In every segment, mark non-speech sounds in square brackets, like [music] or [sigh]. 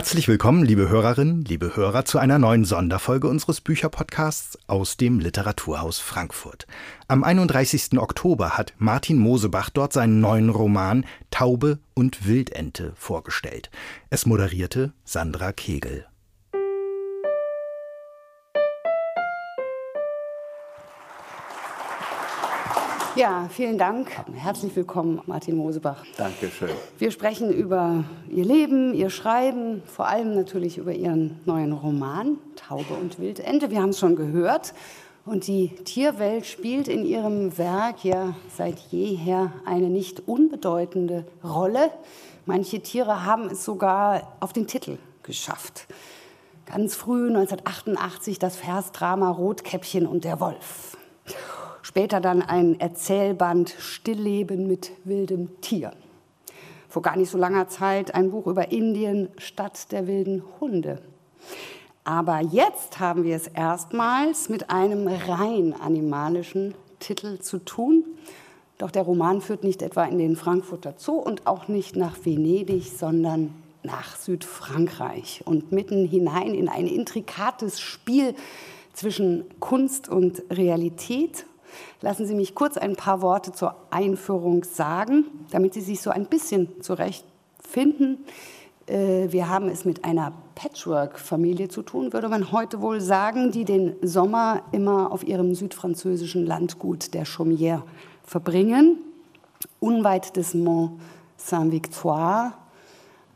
Herzlich willkommen, liebe Hörerinnen, liebe Hörer, zu einer neuen Sonderfolge unseres Bücherpodcasts aus dem Literaturhaus Frankfurt. Am 31. Oktober hat Martin Mosebach dort seinen neuen Roman Taube und Wildente vorgestellt. Es moderierte Sandra Kegel. Ja, vielen Dank. Herzlich willkommen, Martin Mosebach. Dankeschön. Wir sprechen über Ihr Leben, Ihr Schreiben, vor allem natürlich über Ihren neuen Roman Taube und Wildente. Wir haben es schon gehört. Und die Tierwelt spielt in Ihrem Werk ja seit jeher eine nicht unbedeutende Rolle. Manche Tiere haben es sogar auf den Titel geschafft. Ganz früh, 1988, das Versdrama Rotkäppchen und der Wolf. Später dann ein Erzählband Stillleben mit wildem Tier. Vor gar nicht so langer Zeit ein Buch über Indien, Stadt der wilden Hunde. Aber jetzt haben wir es erstmals mit einem rein animalischen Titel zu tun. Doch der Roman führt nicht etwa in den Frankfurter Zoo und auch nicht nach Venedig, sondern nach Südfrankreich und mitten hinein in ein intrikates Spiel zwischen Kunst und Realität Lassen Sie mich kurz ein paar Worte zur Einführung sagen, damit Sie sich so ein bisschen zurechtfinden. Äh, wir haben es mit einer Patchwork-Familie zu tun, würde man heute wohl sagen, die den Sommer immer auf ihrem südfranzösischen Landgut der Chaumière verbringen, unweit des Mont Saint-Victoire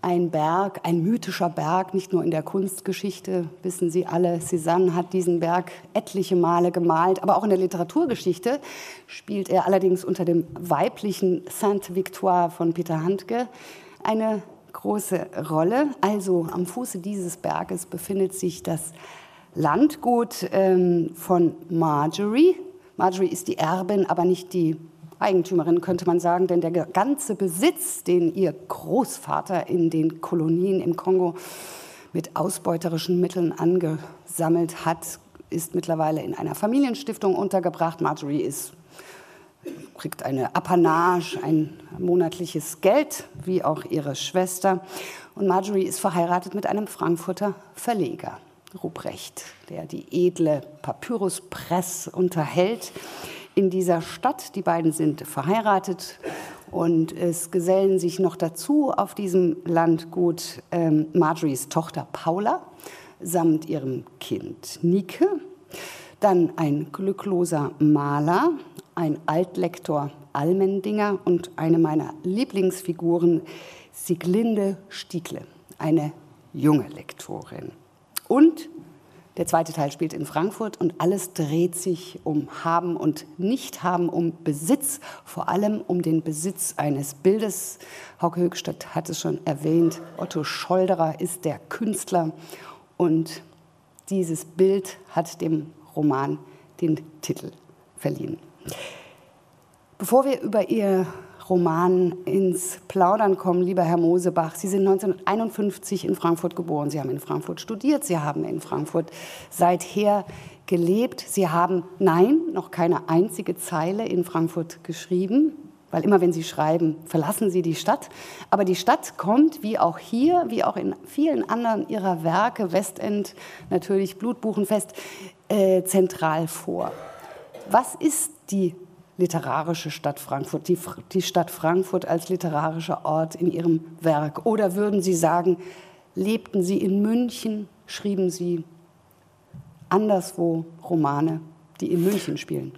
ein Berg, ein mythischer Berg, nicht nur in der Kunstgeschichte, wissen Sie alle, Cézanne hat diesen Berg etliche Male gemalt, aber auch in der Literaturgeschichte spielt er allerdings unter dem weiblichen Sainte-Victoire von Peter Handke eine große Rolle. Also am Fuße dieses Berges befindet sich das Landgut ähm, von Marjorie. Marjorie ist die Erbin, aber nicht die Eigentümerin, könnte man sagen, denn der ganze Besitz, den ihr Großvater in den Kolonien im Kongo mit ausbeuterischen Mitteln angesammelt hat, ist mittlerweile in einer Familienstiftung untergebracht. Marjorie ist, kriegt eine Apanage, ein monatliches Geld, wie auch ihre Schwester. Und Marjorie ist verheiratet mit einem Frankfurter Verleger, Ruprecht, der die edle Papyruspress unterhält in dieser Stadt. Die beiden sind verheiratet und es gesellen sich noch dazu auf diesem Landgut ähm, Marjories Tochter Paula samt ihrem Kind Nike, dann ein glückloser Maler, ein Altlektor Almendinger und eine meiner Lieblingsfiguren Sieglinde Stiegle, eine junge Lektorin. Und der zweite Teil spielt in Frankfurt und alles dreht sich um Haben und Nicht-Haben, um Besitz, vor allem um den Besitz eines Bildes. Hauke Höchstadt hat es schon erwähnt, Otto Scholderer ist der Künstler und dieses Bild hat dem Roman den Titel verliehen. Bevor wir über ihr Roman ins Plaudern kommen, lieber Herr Mosebach. Sie sind 1951 in Frankfurt geboren. Sie haben in Frankfurt studiert. Sie haben in Frankfurt seither gelebt. Sie haben, nein, noch keine einzige Zeile in Frankfurt geschrieben, weil immer wenn Sie schreiben, verlassen Sie die Stadt. Aber die Stadt kommt, wie auch hier, wie auch in vielen anderen Ihrer Werke, Westend, natürlich Blutbuchenfest, äh, zentral vor. Was ist die literarische Stadt Frankfurt, die, die Stadt Frankfurt als literarischer Ort in Ihrem Werk? Oder würden Sie sagen, lebten Sie in München, schrieben Sie anderswo Romane, die in München spielen?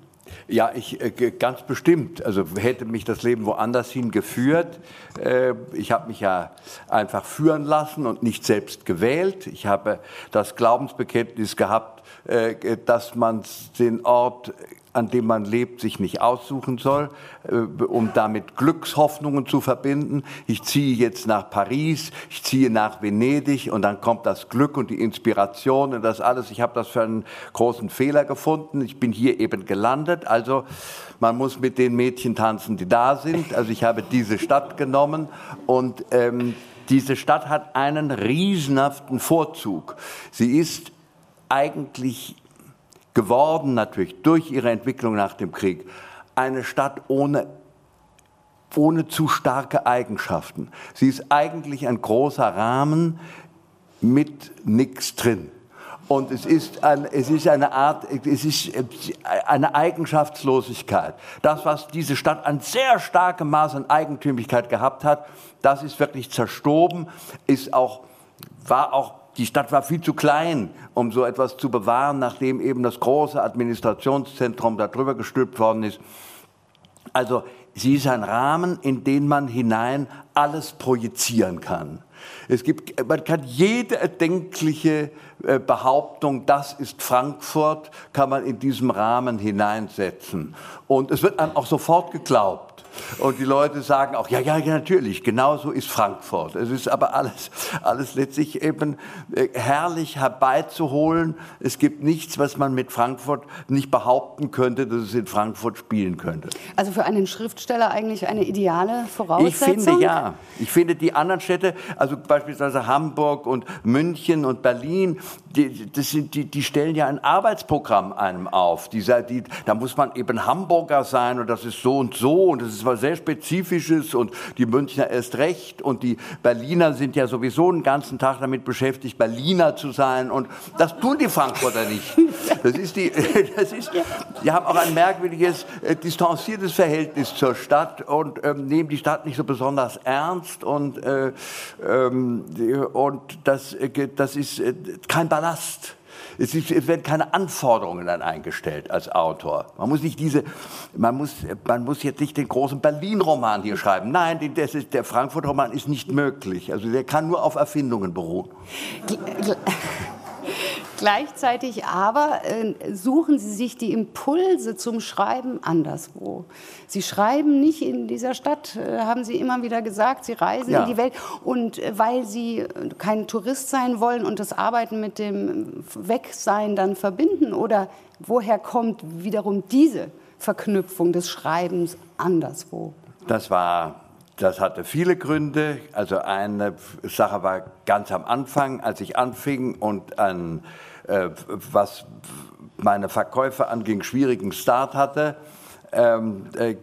Ja, ich äh, ganz bestimmt. Also hätte mich das Leben woanders hingeführt. Äh, ich habe mich ja einfach führen lassen und nicht selbst gewählt. Ich habe das Glaubensbekenntnis gehabt, äh, dass man den Ort an dem man lebt, sich nicht aussuchen soll, äh, um damit Glückshoffnungen zu verbinden. Ich ziehe jetzt nach Paris, ich ziehe nach Venedig und dann kommt das Glück und die Inspiration und das alles. Ich habe das für einen großen Fehler gefunden. Ich bin hier eben gelandet. Also man muss mit den Mädchen tanzen, die da sind. Also ich habe diese Stadt genommen und ähm, diese Stadt hat einen riesenhaften Vorzug. Sie ist eigentlich geworden, natürlich durch ihre Entwicklung nach dem Krieg, eine Stadt ohne, ohne zu starke Eigenschaften. Sie ist eigentlich ein großer Rahmen, mit nichts drin. Und es ist, ein, es ist eine Art, es ist eine Eigenschaftslosigkeit. Das, was diese Stadt an sehr starkem Maß an Eigentümlichkeit gehabt hat, das ist wirklich zerstoben, ist auch, war auch die Stadt war viel zu klein, um so etwas zu bewahren, nachdem eben das große Administrationszentrum darüber gestülpt worden ist. Also sie ist ein Rahmen, in den man hinein alles projizieren kann. Es gibt, man kann jede erdenkliche äh, Behauptung, das ist Frankfurt, kann man in diesem Rahmen hineinsetzen. Und es wird einem auch sofort geglaubt. Und die Leute sagen auch, ja, ja, ja, natürlich, genauso ist Frankfurt. Es ist aber alles, alles letztlich eben äh, herrlich herbeizuholen. Es gibt nichts, was man mit Frankfurt nicht behaupten könnte, dass es in Frankfurt spielen könnte. Also für einen Schriftsteller eigentlich eine ideale Voraussetzung? Ich finde ja. Ich finde die anderen Städte, also beispielsweise Hamburg und München und Berlin, die, das sind, die, die stellen ja ein Arbeitsprogramm einem auf. Dieser, die, da muss man eben Hamburger sein und das ist so und so und das ist was sehr Spezifisches und die Münchner erst recht und die Berliner sind ja sowieso den ganzen Tag damit beschäftigt, Berliner zu sein und das tun die Frankfurter nicht. Das ist die, [laughs] das ist, die haben auch ein merkwürdiges, äh, distanziertes Verhältnis zur Stadt und ähm, nehmen die Stadt nicht so besonders ernst und, äh, ähm, und das, äh, das ist äh, kein Ballast. Es, ist, es, werden keine Anforderungen dann eingestellt als Autor. Man muss nicht diese, man muss, man muss jetzt nicht den großen Berlin-Roman hier schreiben. Nein, das ist, der Frankfurt-Roman ist nicht möglich. Also der kann nur auf Erfindungen beruhen. Gleichzeitig aber äh, suchen Sie sich die Impulse zum Schreiben anderswo. Sie schreiben nicht in dieser Stadt, äh, haben Sie immer wieder gesagt. Sie reisen ja. in die Welt. Und äh, weil Sie kein Tourist sein wollen und das Arbeiten mit dem Wegsein dann verbinden? Oder woher kommt wiederum diese Verknüpfung des Schreibens anderswo? Das war das hatte viele Gründe. Also eine Sache war ganz am Anfang, als ich anfing und ein, äh, was meine Verkäufe anging, schwierigen Start hatte. Ähm, äh,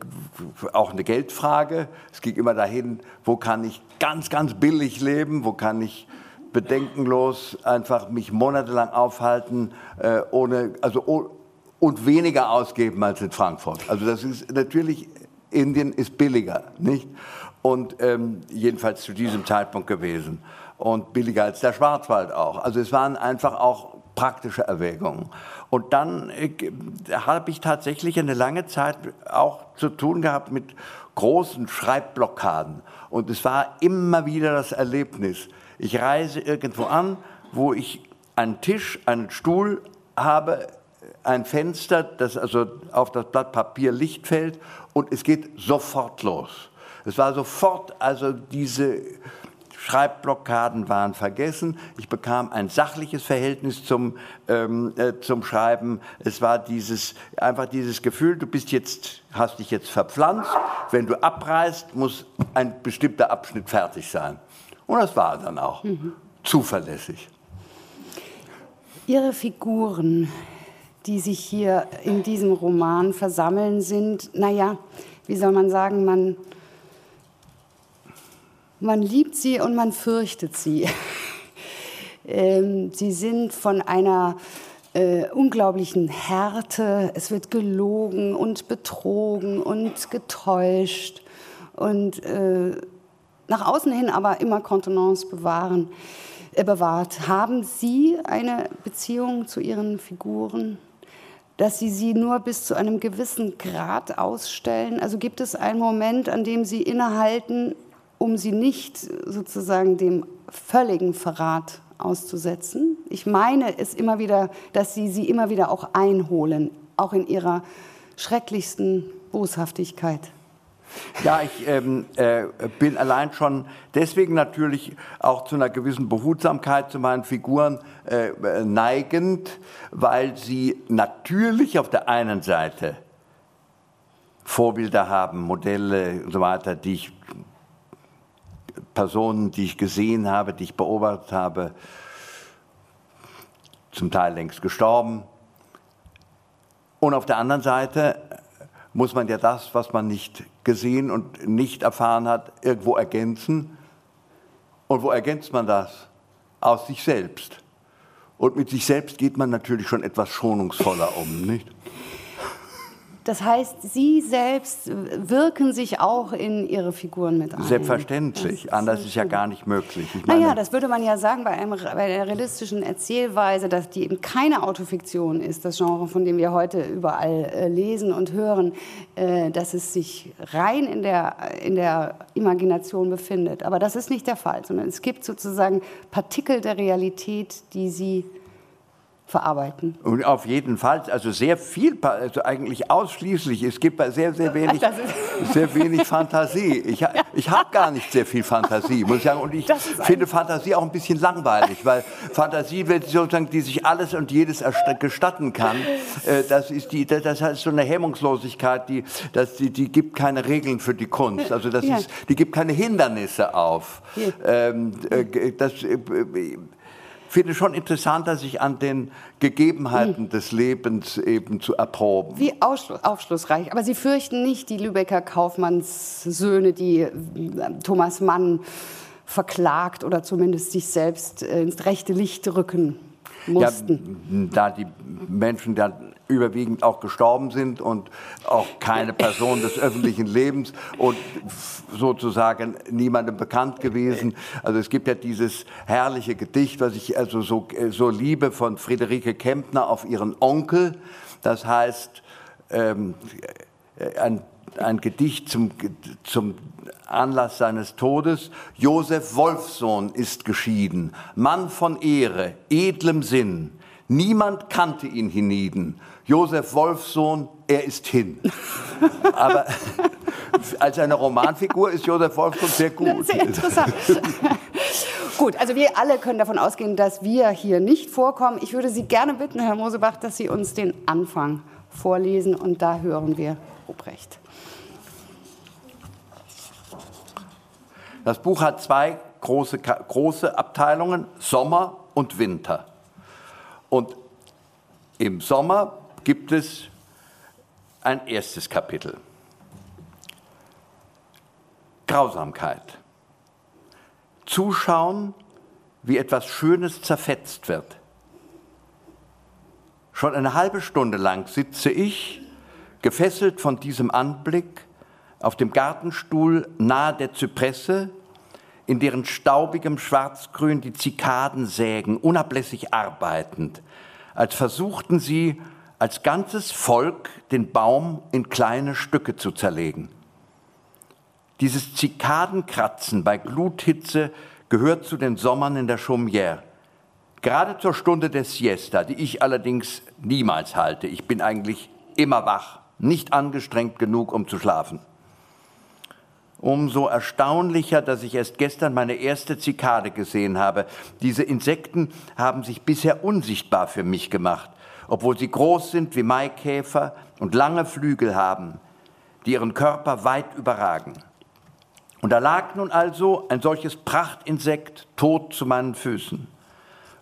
auch eine Geldfrage. Es ging immer dahin, wo kann ich ganz, ganz billig leben, wo kann ich bedenkenlos einfach mich monatelang aufhalten, äh, ohne, also, und weniger ausgeben als in Frankfurt. Also das ist natürlich, Indien ist billiger, nicht? und ähm, jedenfalls zu diesem Zeitpunkt gewesen und billiger als der Schwarzwald auch. Also es waren einfach auch praktische Erwägungen. Und dann äh, habe ich tatsächlich eine lange Zeit auch zu tun gehabt mit großen Schreibblockaden. Und es war immer wieder das Erlebnis. Ich reise irgendwo an, wo ich einen Tisch, einen Stuhl habe, ein Fenster, das also auf das Blatt Papier Licht fällt und es geht sofort los. Es war sofort, also diese Schreibblockaden waren vergessen. Ich bekam ein sachliches Verhältnis zum, ähm, äh, zum Schreiben. Es war dieses, einfach dieses Gefühl, du bist jetzt, hast dich jetzt verpflanzt. Wenn du abreißt, muss ein bestimmter Abschnitt fertig sein. Und das war dann auch mhm. zuverlässig. Ihre Figuren, die sich hier in diesem Roman versammeln, sind, naja, wie soll man sagen, man man liebt sie und man fürchtet sie. [laughs] ähm, sie sind von einer äh, unglaublichen Härte. Es wird gelogen und betrogen und getäuscht und äh, nach außen hin aber immer Kontenance bewahren, äh, bewahrt. Haben Sie eine Beziehung zu Ihren Figuren? Dass Sie sie nur bis zu einem gewissen Grad ausstellen? Also gibt es einen Moment, an dem Sie innehalten, um sie nicht sozusagen dem völligen Verrat auszusetzen. Ich meine es immer wieder, dass sie sie immer wieder auch einholen, auch in ihrer schrecklichsten Boshaftigkeit. Ja, ich ähm, äh, bin allein schon deswegen natürlich auch zu einer gewissen Behutsamkeit zu meinen Figuren äh, neigend, weil sie natürlich auf der einen Seite Vorbilder haben, Modelle und so weiter, die ich Personen, die ich gesehen habe, die ich beobachtet habe, zum Teil längst gestorben. Und auf der anderen Seite muss man ja das, was man nicht gesehen und nicht erfahren hat, irgendwo ergänzen. Und wo ergänzt man das? aus sich selbst. Und mit sich selbst geht man natürlich schon etwas schonungsvoller um, nicht? Das heißt, Sie selbst wirken sich auch in Ihre Figuren mit ein. Selbstverständlich. Ist Anders ist ja gar nicht möglich. Ich naja, das würde man ja sagen bei, einem, bei einer realistischen Erzählweise, dass die eben keine Autofiktion ist, das Genre, von dem wir heute überall äh, lesen und hören, äh, dass es sich rein in der, in der Imagination befindet. Aber das ist nicht der Fall, sondern es gibt sozusagen Partikel der Realität, die Sie verarbeiten. Und auf jeden Fall, also sehr viel, also eigentlich ausschließlich. Es gibt sehr, sehr wenig, sehr wenig Fantasie. Ich, ich habe gar nicht sehr viel Fantasie, muss ich sagen. Und ich finde Fantasie auch ein bisschen langweilig, weil Fantasie, wenn sozusagen, die sich alles und jedes gestatten kann, äh, das ist die, das heißt so eine Hemmungslosigkeit, die, das, die, die gibt keine Regeln für die Kunst. Also das ja. ist, die gibt keine Hindernisse auf. Ja. Ähm, äh, das, äh, finde schon interessanter, sich an den Gegebenheiten hm. des Lebens eben zu erproben. Wie aufschlussreich. Aber Sie fürchten nicht die Lübecker Kaufmannssöhne, die äh, Thomas Mann verklagt oder zumindest sich selbst äh, ins rechte Licht rücken mussten? Ja, da die Menschen dann überwiegend auch gestorben sind und auch keine [laughs] Person des öffentlichen Lebens und sozusagen niemandem bekannt gewesen. Also es gibt ja dieses herrliche Gedicht, was ich also so, so liebe von Friederike Kempner auf ihren Onkel. Das heißt, ähm, ein, ein Gedicht zum, zum Anlass seines Todes. Josef Wolfsohn ist geschieden, Mann von Ehre, edlem Sinn. Niemand kannte ihn hienieden. Josef Wolfsohn, er ist hin. [laughs] Aber als eine Romanfigur ist Josef Wolfsohn sehr gut. Sehr interessant. [laughs] Gut, also wir alle können davon ausgehen, dass wir hier nicht vorkommen. Ich würde Sie gerne bitten, Herr Mosebach, dass Sie uns den Anfang vorlesen und da hören wir Ruprecht. Das Buch hat zwei große, große Abteilungen, Sommer und Winter. Und im Sommer gibt es ein erstes Kapitel. Grausamkeit. Zuschauen, wie etwas Schönes zerfetzt wird. Schon eine halbe Stunde lang sitze ich, gefesselt von diesem Anblick, auf dem Gartenstuhl nahe der Zypresse, in deren staubigem Schwarzgrün die Zikaden sägen, unablässig arbeitend, als versuchten sie als ganzes Volk den Baum in kleine Stücke zu zerlegen. Dieses Zikadenkratzen bei Gluthitze gehört zu den Sommern in der Chaumière. Gerade zur Stunde der Siesta, die ich allerdings niemals halte. Ich bin eigentlich immer wach, nicht angestrengt genug, um zu schlafen. Umso erstaunlicher, dass ich erst gestern meine erste Zikade gesehen habe. Diese Insekten haben sich bisher unsichtbar für mich gemacht obwohl sie groß sind wie Maikäfer und lange Flügel haben, die ihren Körper weit überragen. Und da lag nun also ein solches Prachtinsekt tot zu meinen Füßen.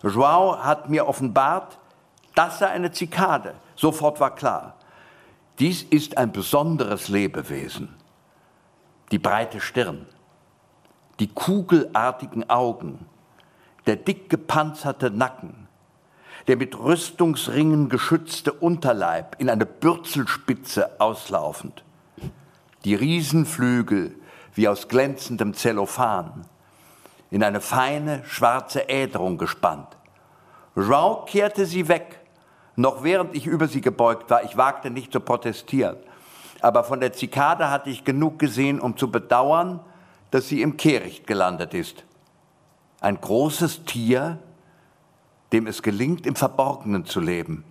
Joao hat mir offenbart, das sei eine Zikade. Sofort war klar, dies ist ein besonderes Lebewesen. Die breite Stirn, die kugelartigen Augen, der dick gepanzerte Nacken, der mit Rüstungsringen geschützte Unterleib in eine Bürzelspitze auslaufend, die Riesenflügel wie aus glänzendem Zellophan, in eine feine schwarze Äderung gespannt. Jean kehrte sie weg, noch während ich über sie gebeugt war. Ich wagte nicht zu protestieren. Aber von der Zikade hatte ich genug gesehen, um zu bedauern, dass sie im Kehricht gelandet ist. Ein großes Tier, dem es gelingt, im Verborgenen zu leben,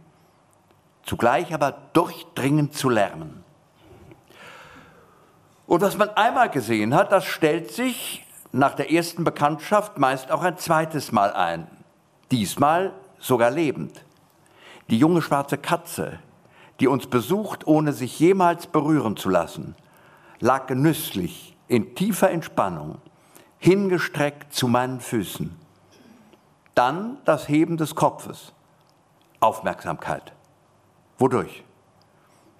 zugleich aber durchdringend zu lernen. Und was man einmal gesehen hat, das stellt sich nach der ersten Bekanntschaft meist auch ein zweites Mal ein, diesmal sogar lebend. Die junge schwarze Katze, die uns besucht, ohne sich jemals berühren zu lassen, lag genüsslich in tiefer Entspannung, hingestreckt zu meinen Füßen. Dann das Heben des Kopfes. Aufmerksamkeit. Wodurch?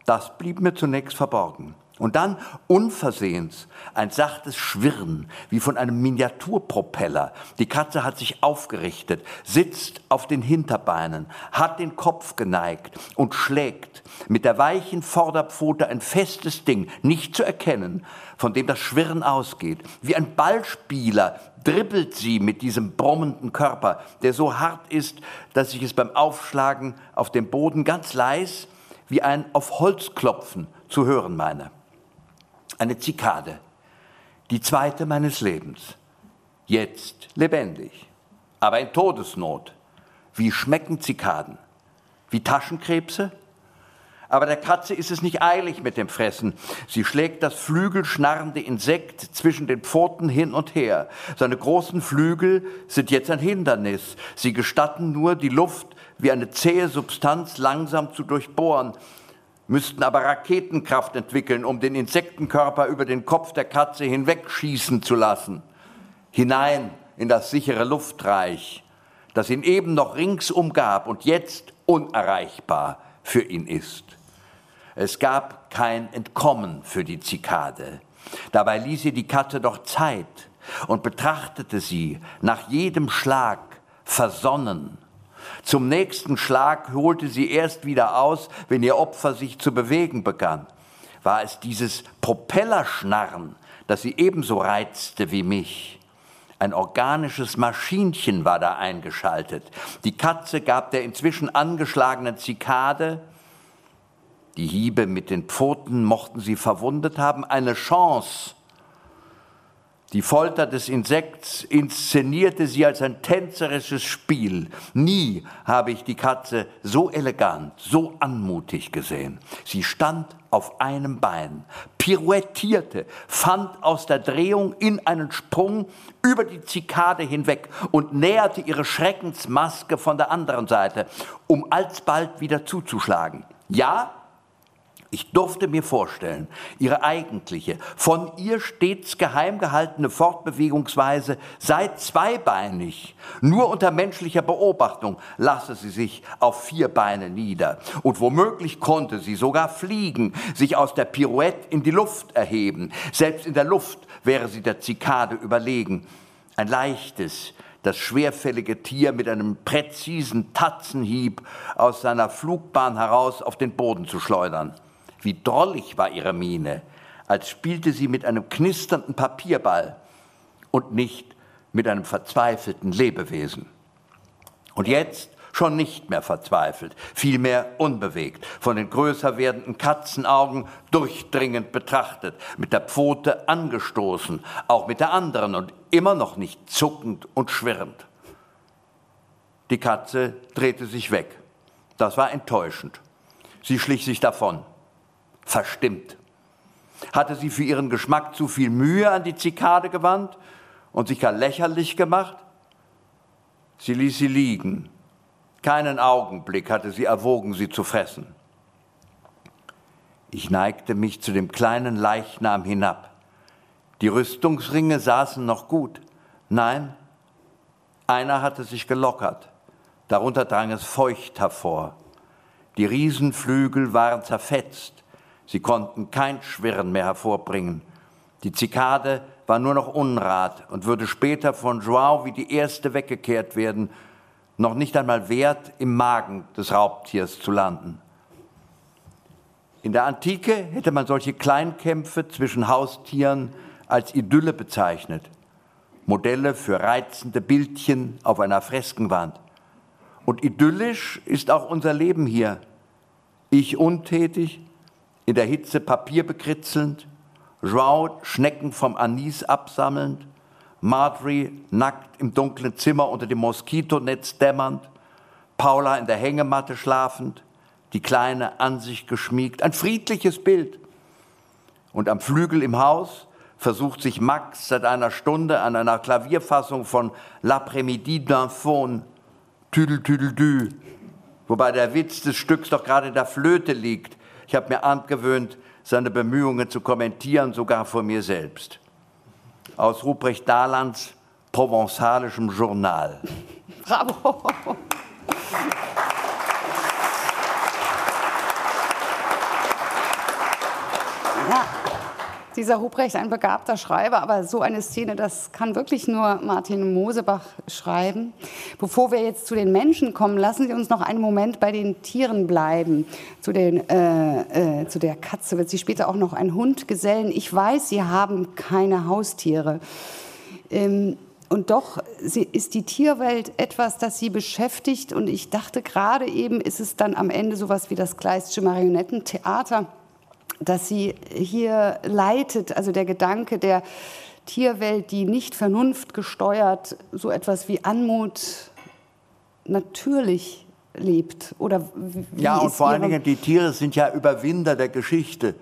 Das blieb mir zunächst verborgen. Und dann unversehens ein sachtes Schwirren, wie von einem Miniaturpropeller. Die Katze hat sich aufgerichtet, sitzt auf den Hinterbeinen, hat den Kopf geneigt und schlägt mit der weichen Vorderpfote ein festes Ding, nicht zu erkennen, von dem das Schwirren ausgeht. Wie ein Ballspieler dribbelt sie mit diesem brummenden Körper, der so hart ist, dass ich es beim Aufschlagen auf dem Boden ganz leis wie ein auf Holz klopfen zu hören meine eine Zikade, die zweite meines Lebens, jetzt lebendig, aber in Todesnot. Wie schmecken Zikaden? Wie Taschenkrebse? Aber der Katze ist es nicht eilig mit dem Fressen. Sie schlägt das flügelschnarrende Insekt zwischen den Pfoten hin und her. Seine großen Flügel sind jetzt ein Hindernis. Sie gestatten nur, die Luft wie eine zähe Substanz langsam zu durchbohren müssten aber Raketenkraft entwickeln, um den Insektenkörper über den Kopf der Katze hinwegschießen zu lassen, hinein in das sichere Luftreich, das ihn eben noch rings umgab und jetzt unerreichbar für ihn ist. Es gab kein Entkommen für die Zikade. Dabei ließ ihr die Katze doch Zeit und betrachtete sie nach jedem Schlag versonnen zum nächsten Schlag holte sie erst wieder aus, wenn ihr Opfer sich zu bewegen begann. War es dieses Propellerschnarren, das sie ebenso reizte wie mich? Ein organisches Maschinchen war da eingeschaltet. Die Katze gab der inzwischen angeschlagenen Zikade, die Hiebe mit den Pfoten mochten sie verwundet haben, eine Chance, die Folter des Insekts inszenierte sie als ein tänzerisches Spiel. Nie habe ich die Katze so elegant, so anmutig gesehen. Sie stand auf einem Bein, pirouettierte, fand aus der Drehung in einen Sprung über die Zikade hinweg und näherte ihre Schreckensmaske von der anderen Seite, um alsbald wieder zuzuschlagen. Ja, ich durfte mir vorstellen, ihre eigentliche, von ihr stets geheim gehaltene Fortbewegungsweise sei zweibeinig. Nur unter menschlicher Beobachtung lasse sie sich auf vier Beine nieder. Und womöglich konnte sie sogar fliegen, sich aus der Pirouette in die Luft erheben. Selbst in der Luft wäre sie der Zikade überlegen. Ein leichtes, das schwerfällige Tier mit einem präzisen Tatzenhieb aus seiner Flugbahn heraus auf den Boden zu schleudern. Wie drollig war ihre Miene, als spielte sie mit einem knisternden Papierball und nicht mit einem verzweifelten Lebewesen. Und jetzt schon nicht mehr verzweifelt, vielmehr unbewegt, von den größer werdenden Katzenaugen durchdringend betrachtet, mit der Pfote angestoßen, auch mit der anderen und immer noch nicht zuckend und schwirrend. Die Katze drehte sich weg. Das war enttäuschend. Sie schlich sich davon verstimmt. Hatte sie für ihren Geschmack zu viel Mühe an die Zikade gewandt und sich gar lächerlich gemacht? Sie ließ sie liegen. Keinen Augenblick hatte sie erwogen, sie zu fressen. Ich neigte mich zu dem kleinen Leichnam hinab. Die Rüstungsringe saßen noch gut. Nein, einer hatte sich gelockert. Darunter drang es feucht hervor. Die Riesenflügel waren zerfetzt. Sie konnten kein Schwirren mehr hervorbringen. Die Zikade war nur noch Unrat und würde später von Joao wie die erste weggekehrt werden, noch nicht einmal wert, im Magen des Raubtiers zu landen. In der Antike hätte man solche Kleinkämpfe zwischen Haustieren als Idylle bezeichnet. Modelle für reizende Bildchen auf einer Freskenwand. Und idyllisch ist auch unser Leben hier. Ich untätig, in der Hitze Papier bekritzelnd, Joao Schnecken vom Anis absammelnd, Marjorie nackt im dunklen Zimmer unter dem Moskitonetz dämmernd, Paula in der Hängematte schlafend, die Kleine an sich geschmiegt. Ein friedliches Bild. Und am Flügel im Haus versucht sich Max seit einer Stunde an einer Klavierfassung von L'après-midi d'un faune, Tüdel, Tüdel, Dü, wobei der Witz des Stücks doch gerade in der Flöte liegt, ich habe mir angewöhnt, seine Bemühungen zu kommentieren, sogar vor mir selbst. Aus Ruprecht Dahlands provenzalischem Journal. Bravo! Ja. Dieser Hubrecht ein begabter Schreiber, aber so eine Szene, das kann wirklich nur Martin Mosebach schreiben. Bevor wir jetzt zu den Menschen kommen, lassen Sie uns noch einen Moment bei den Tieren bleiben. Zu, den, äh, äh, zu der Katze wird sie später auch noch ein Hund gesellen. Ich weiß, Sie haben keine Haustiere. Ähm, und doch ist die Tierwelt etwas, das sie beschäftigt. Und ich dachte gerade eben, ist es dann am Ende sowas wie das Kleistsche Marionettentheater das sie hier leitet, also der Gedanke der Tierwelt, die nicht vernunftgesteuert, so etwas wie Anmut natürlich lebt? Oder ja, und vor allen Dingen, die Tiere sind ja Überwinder der Geschichte.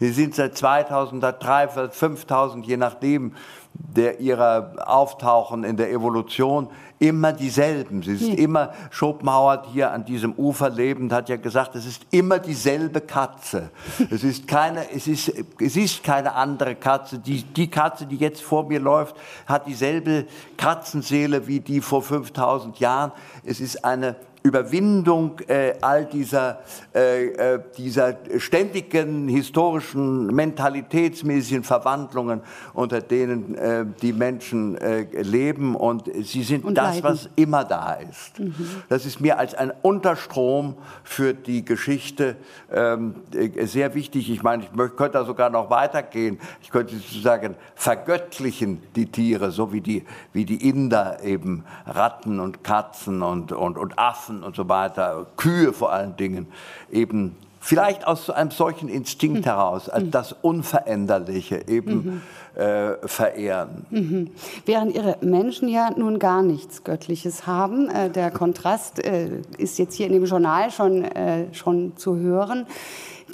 Sie sind seit 2000, 3000, 5000, je nachdem, der ihrer Auftauchen in der Evolution immer dieselben. Sie ist hm. immer, Schopenhauer hier an diesem Ufer lebend hat ja gesagt, es ist immer dieselbe Katze. es ist keine, es ist, es ist keine andere Katze. Die, die Katze, die jetzt vor mir läuft, hat dieselbe Katzenseele wie die vor 5000 Jahren. Es ist eine Überwindung äh, all dieser, äh, äh, dieser ständigen historischen, mentalitätsmäßigen Verwandlungen, unter denen äh, die Menschen äh, leben. Und sie sind und das, leiden. was immer da ist. Mhm. Das ist mir als ein Unterstrom für die Geschichte ähm, äh, sehr wichtig. Ich meine, ich könnte da sogar noch weitergehen. Ich könnte sozusagen vergöttlichen die Tiere, so wie die, wie die Inder eben Ratten und Katzen und, und, und Affen Schafen und so weiter, Kühe vor allen Dingen, eben vielleicht aus einem solchen Instinkt mhm. heraus, als das Unveränderliche eben mhm. äh, verehren. Mhm. Während ihre Menschen ja nun gar nichts Göttliches haben, äh, der Kontrast äh, ist jetzt hier in dem Journal schon, äh, schon zu hören.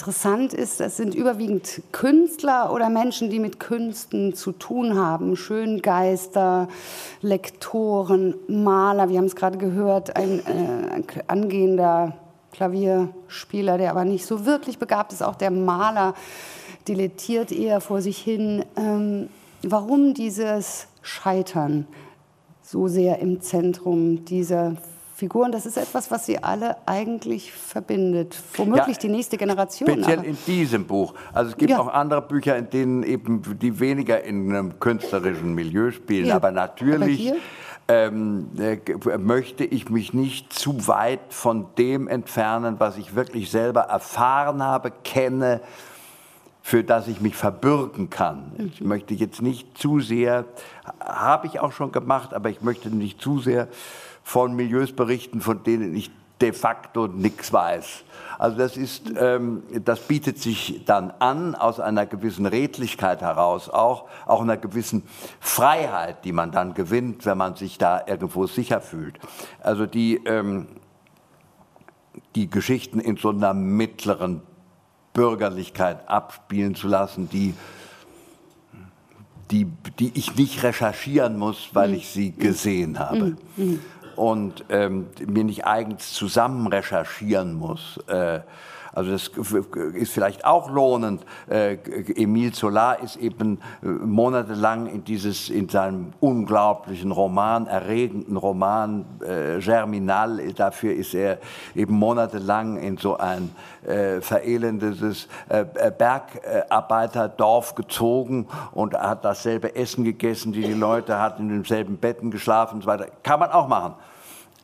Interessant ist, es sind überwiegend Künstler oder Menschen, die mit Künsten zu tun haben. Schöngeister, Lektoren, Maler. Wir haben es gerade gehört, ein, äh, angehender Klavierspieler, der aber nicht so wirklich begabt ist. Auch der Maler dilettiert eher vor sich hin. Ähm, warum dieses Scheitern so sehr im Zentrum dieser Figuren, das ist etwas, was sie alle eigentlich verbindet. Womöglich ja, die nächste Generation. Speziell in diesem Buch. Also es gibt ja. auch andere Bücher, in denen eben die weniger in einem künstlerischen Milieu spielen. Ja. Aber natürlich. Aber ähm, äh, möchte ich mich nicht zu weit von dem entfernen, was ich wirklich selber erfahren habe, kenne, für das ich mich verbürgen kann. Mhm. Ich möchte jetzt nicht zu sehr, habe ich auch schon gemacht, aber ich möchte nicht zu sehr von Milieus berichten, von denen ich de facto nichts weiß. Also das ist, ähm, das bietet sich dann an aus einer gewissen Redlichkeit heraus, auch auch einer gewissen Freiheit, die man dann gewinnt, wenn man sich da irgendwo sicher fühlt. Also die ähm, die Geschichten in so einer mittleren Bürgerlichkeit abspielen zu lassen, die die, die ich nicht recherchieren muss, weil ich sie gesehen habe. Mhm. Mhm und ähm, mir nicht eigens zusammen recherchieren muss. Äh, also das ist vielleicht auch lohnend. Äh, Emile Zola ist eben äh, monatelang in dieses in seinem unglaublichen Roman, erregenden Roman äh, Germinal, dafür ist er eben monatelang in so ein äh, verelendetes äh, äh, Bergarbeiterdorf gezogen und hat dasselbe Essen gegessen, wie die Leute, hat in denselben Betten geschlafen und so weiter. Kann man auch machen.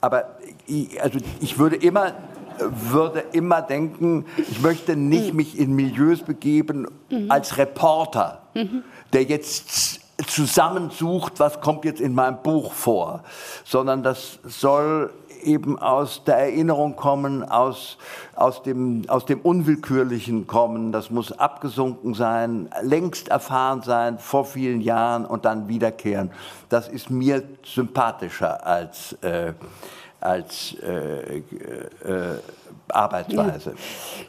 Aber ich, also ich würde immer würde immer denken, ich möchte nicht mhm. mich in Milieus begeben mhm. als Reporter, mhm. der jetzt zusammensucht, was kommt jetzt in meinem Buch vor, sondern das soll eben aus der Erinnerung kommen, aus, aus, dem, aus dem Unwillkürlichen kommen. Das muss abgesunken sein, längst erfahren sein, vor vielen Jahren und dann wiederkehren. Das ist mir sympathischer als äh, als äh, äh, Arbeitsweise.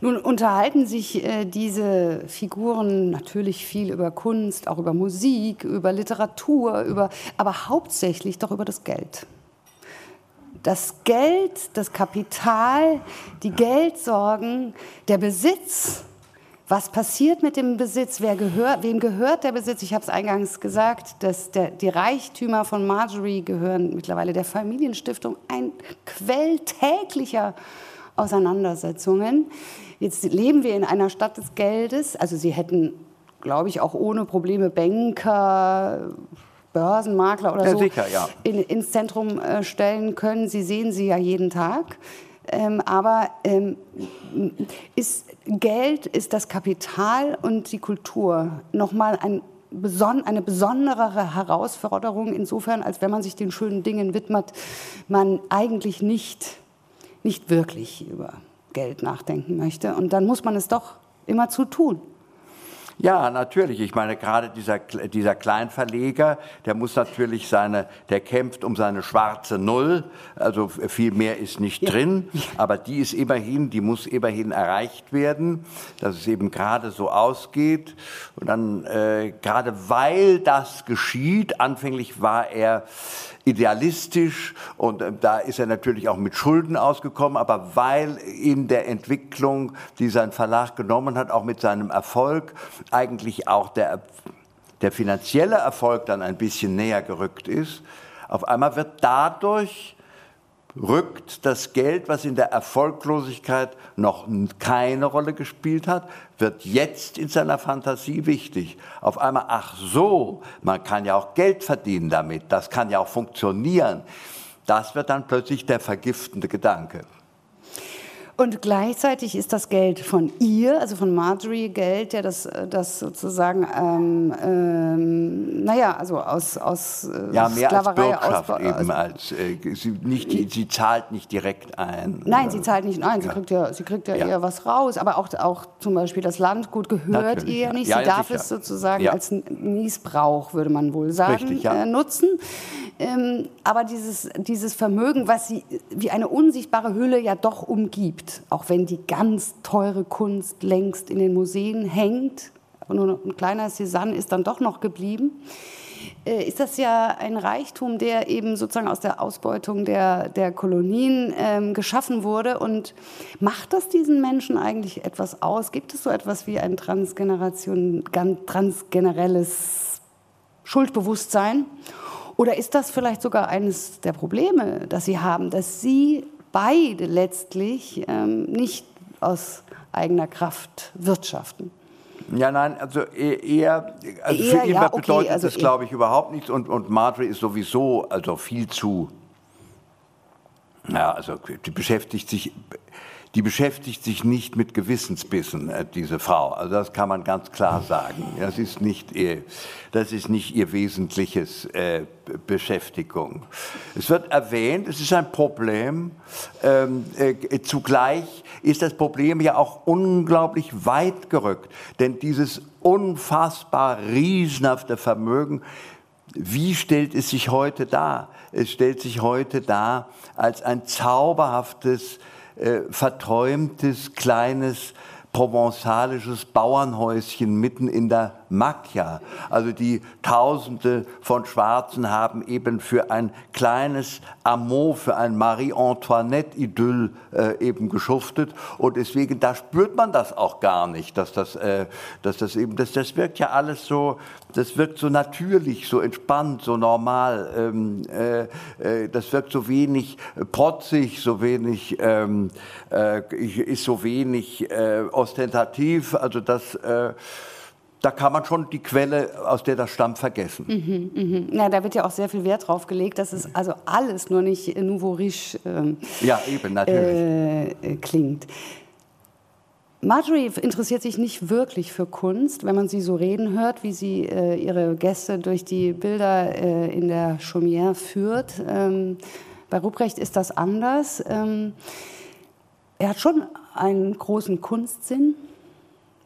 Nun unterhalten sich äh, diese Figuren natürlich viel über Kunst, auch über Musik, über Literatur, über, aber hauptsächlich doch über das Geld. Das Geld, das Kapital, die Geldsorgen, der Besitz was passiert mit dem Besitz? Wer gehört, wem gehört der Besitz? Ich habe es eingangs gesagt, dass der, die Reichtümer von Marjorie gehören mittlerweile der Familienstiftung, ein Quell täglicher Auseinandersetzungen. Jetzt leben wir in einer Stadt des Geldes, also sie hätten glaube ich, auch ohne Probleme Banker, Börsenmakler oder Ja, so sicher, ja. in, ins Zentrum äh, stellen können. Sie sehen sie ja jeden Tag. Ähm, aber ähm, ist Geld, ist das Kapital und die Kultur nochmal ein eine besondere Herausforderung insofern, als wenn man sich den schönen Dingen widmet, man eigentlich nicht, nicht wirklich über Geld nachdenken möchte. Und dann muss man es doch immer zu tun. Ja, natürlich. Ich meine, gerade dieser, dieser Kleinverleger, der muss natürlich seine, der kämpft um seine schwarze Null. Also viel mehr ist nicht Ja. drin. Aber die ist immerhin, die muss immerhin erreicht werden, dass es eben gerade so ausgeht. Und dann, äh, gerade weil das geschieht, anfänglich war er idealistisch und äh, da ist er natürlich auch mit Schulden ausgekommen, aber weil in der Entwicklung, die sein Verlag genommen hat, auch mit seinem Erfolg, eigentlich auch der, der finanzielle Erfolg dann ein bisschen näher gerückt ist, auf einmal wird dadurch rückt das Geld, was in der Erfolglosigkeit noch keine Rolle gespielt hat, wird jetzt in seiner Fantasie wichtig. Auf einmal, ach so, man kann ja auch Geld verdienen damit, das kann ja auch funktionieren. Das wird dann plötzlich der vergiftende Gedanke. Und gleichzeitig ist das Geld von ihr, also von Marjorie, Geld, der das, äh, das sozusagen, ähm, ähm, naja, also aus, aus äh, Ja, mehr als Sklaverei Bürgschaft ausbe- eben, als äh, sie, nicht, die, sie zahlt nicht direkt ein. Nein, sie zahlt nicht, nein, sie Ja. kriegt ja, sie kriegt ja, Ja. eher was raus. Aber auch, auch zum Beispiel das Landgut gehört Natürlich, ihr nicht. Sie darf sicher. es sozusagen als Niesbrauch, würde man wohl sagen, Richtig, äh, nutzen. Ähm, aber dieses, dieses Vermögen, was sie wie eine unsichtbare Hülle ja doch umgibt, auch wenn die ganz teure Kunst längst in den Museen hängt, aber nur ein kleiner Cézanne ist dann doch noch geblieben, äh, ist das ja ein Reichtum, der eben sozusagen aus der Ausbeutung der, der Kolonien ähm, geschaffen wurde. Und macht das diesen Menschen eigentlich etwas aus? Gibt es so etwas wie ein Transgeneration, transgenerelles Schuldbewusstsein? Oder ist das vielleicht sogar eines der Probleme, das sie haben, dass sie beide letztlich ähm, nicht aus eigener Kraft wirtschaften? Ja, nein, also e- eher, also Eher, für ihn ja, okay, bedeutet also das, eher- glaube ich, überhaupt nichts. Und, und Marjorie ist sowieso also viel zu, ja, also die beschäftigt sich, die beschäftigt sich nicht mit Gewissensbissen, äh, diese Frau. Also das kann man ganz klar sagen. Das ist nicht ihr, das ist nicht ihr wesentliches äh, Beschäftigung. Es wird erwähnt, es ist ein Problem. Ähm, äh, zugleich ist das Problem ja auch unglaublich weit gerückt, denn dieses unfassbar riesenhafte Vermögen wie stellt es sich heute dar? Es stellt sich heute dar als ein zauberhaftes, äh, verträumtes, kleines, provenzalisches Bauernhäuschen mitten in der Macchia. Also die Tausende von Schwarzen haben eben für ein kleines Amour, für ein Marie-Antoinette-Idyll äh, eben geschuftet. Und deswegen, da spürt man das auch gar nicht, dass das, äh, dass das eben, das, das wirkt ja alles so, das wirkt so natürlich, so entspannt, so normal. Ähm, äh, äh, das wirkt so wenig äh, protzig, so wenig, ähm, äh, ist so wenig äh, ostentativ. Also das, äh, da kann man schon die Quelle, aus der das stammt, vergessen. Ja, da wird ja auch sehr viel Wert drauf gelegt, dass es also alles nur nicht nouveau riche ähm, Ja, eben, natürlich. äh, äh, klingt. Marjorie interessiert sich nicht wirklich für Kunst, wenn man sie so reden hört, wie sie äh, ihre Gäste durch die Bilder äh, in der Chaumière führt. Ähm, bei Ruprecht ist das anders. Ähm, er hat schon einen großen Kunstsinn.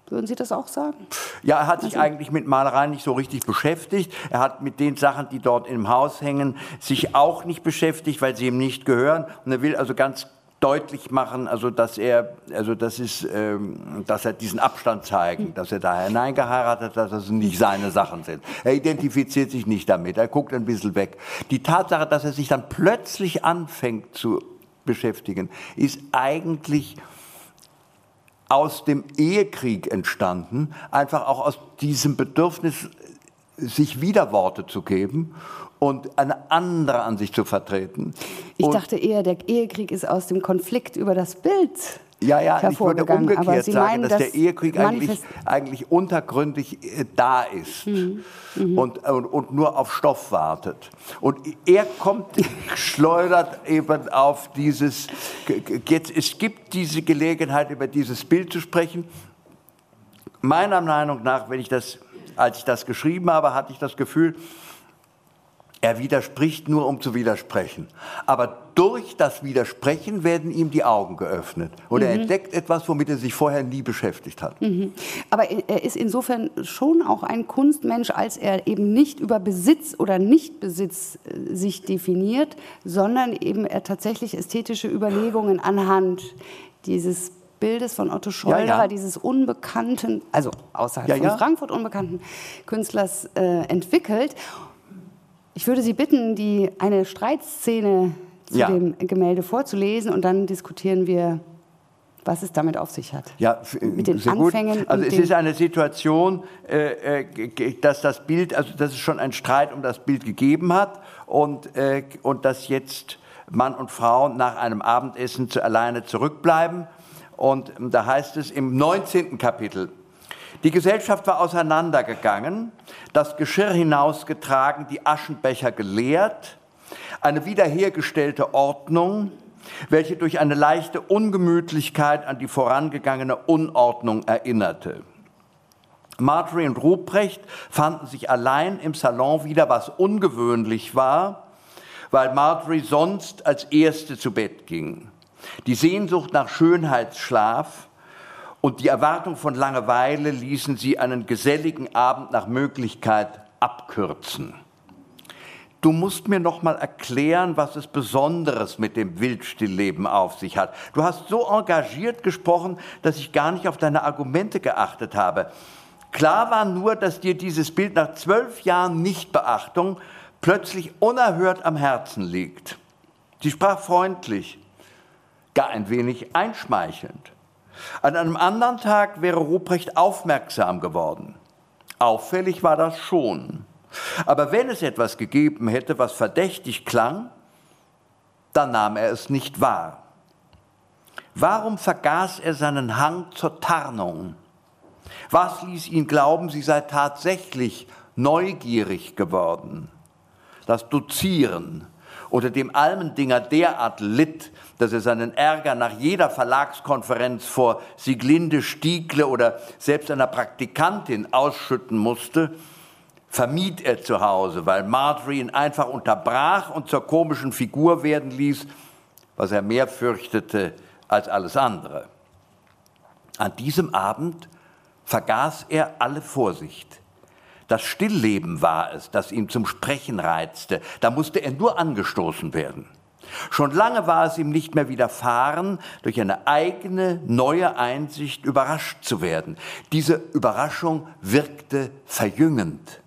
Würden Sie das auch sagen? Ja, er hat sich Also- eigentlich mit Malerei nicht so richtig beschäftigt. Er hat mit den Sachen, die dort im Haus hängen, sich auch nicht beschäftigt, weil sie ihm nicht gehören. Und er will also ganz deutlich machen, also dass er, also das ist, ähm, dass er diesen Abstand zeigen, dass er da hineingeheiratet hat, dass es nicht seine Sachen sind. Er identifiziert sich nicht damit. Er guckt ein bisschen weg. Die Tatsache, dass er sich dann plötzlich anfängt zu beschäftigen, ist eigentlich aus dem Ehekrieg entstanden, einfach auch aus diesem Bedürfnis, sich Widerworte zu geben und eine andere Ansicht zu vertreten. Ich und dachte eher, der Ehekrieg ist aus dem Konflikt über das Bild ja, ja, ich würde umgekehrt sagen, meinen, dass, der Ehekrieg eigentlich, eigentlich untergründig äh, da ist mhm. Mhm. Und, und, und, nur auf Stoff wartet. Und er kommt, [laughs] schleudert eben auf dieses, jetzt, es gibt diese Gelegenheit, über dieses Bild zu sprechen. Meiner Meinung nach, wenn ich das, als ich das geschrieben habe, hatte ich das Gefühl, er widerspricht nur, um zu widersprechen. Aber durch das Widersprechen werden ihm die Augen geöffnet. Und mhm. er entdeckt etwas, womit er sich vorher nie beschäftigt hat. Mhm. Aber er ist insofern schon auch ein Kunstmensch, als er eben nicht über Besitz oder Nichtbesitz äh, sich definiert, sondern eben er tatsächlich ästhetische Überlegungen anhand dieses Bildes von Otto Schollerer, ja, ja. dieses unbekannten, also außerhalb ja, von Frankfurt unbekannten Künstlers äh, entwickelt. Ich würde Sie bitten, die, eine Streitszene zu ja. dem Gemälde vorzulesen und dann diskutieren wir, was es damit auf sich hat. Ja, mit den Anfängen. Gut. Also es ist eine Situation, äh, äh, dass das Bild, also dass es schon einen Streit um das Bild gegeben hat und, äh, und dass jetzt Mann und Frau nach einem Abendessen zu, alleine zurückbleiben. Und da heißt es im 19. Kapitel, die Gesellschaft war auseinandergegangen, das Geschirr hinausgetragen, die Aschenbecher geleert, eine wiederhergestellte Ordnung, welche durch eine leichte Ungemütlichkeit an die vorangegangene Unordnung erinnerte. Marjorie und Ruprecht fanden sich allein im Salon wieder, was ungewöhnlich war, weil Marjorie sonst als Erste zu Bett ging. Die Sehnsucht nach Schönheitsschlaf und die Erwartung von Langeweile ließen sie einen geselligen Abend nach Möglichkeit abkürzen. Du musst mir noch mal erklären, was es Besonderes mit dem Wildstillleben auf sich hat. Du hast so engagiert gesprochen, dass ich gar nicht auf deine Argumente geachtet habe. Klar war nur, dass dir dieses Bild nach zwölf Jahren Nichtbeachtung plötzlich unerhört am Herzen liegt. Sie sprach freundlich, gar ein wenig einschmeichelnd. An einem anderen Tag wäre Ruprecht aufmerksam geworden. Auffällig war das schon. Aber wenn es etwas gegeben hätte, was verdächtig klang, dann nahm er es nicht wahr. Warum vergaß er seinen Hang zur Tarnung? Was ließ ihn glauben, sie sei tatsächlich neugierig geworden? Das Dozieren, oder dem Almendinger derart litt, dass er seinen Ärger nach jeder Verlagskonferenz vor Sieglinde Stiegle oder selbst einer Praktikantin ausschütten musste, vermied er zu Hause, weil Marjorie ihn einfach unterbrach und zur komischen Figur werden ließ, was er mehr fürchtete als alles andere. An diesem Abend vergaß er alle Vorsicht. Das Stillleben war es, das ihn zum Sprechen reizte. Da musste er nur angestoßen werden. Schon lange war es ihm nicht mehr widerfahren, durch eine eigene neue Einsicht überrascht zu werden. Diese Überraschung wirkte verjüngend.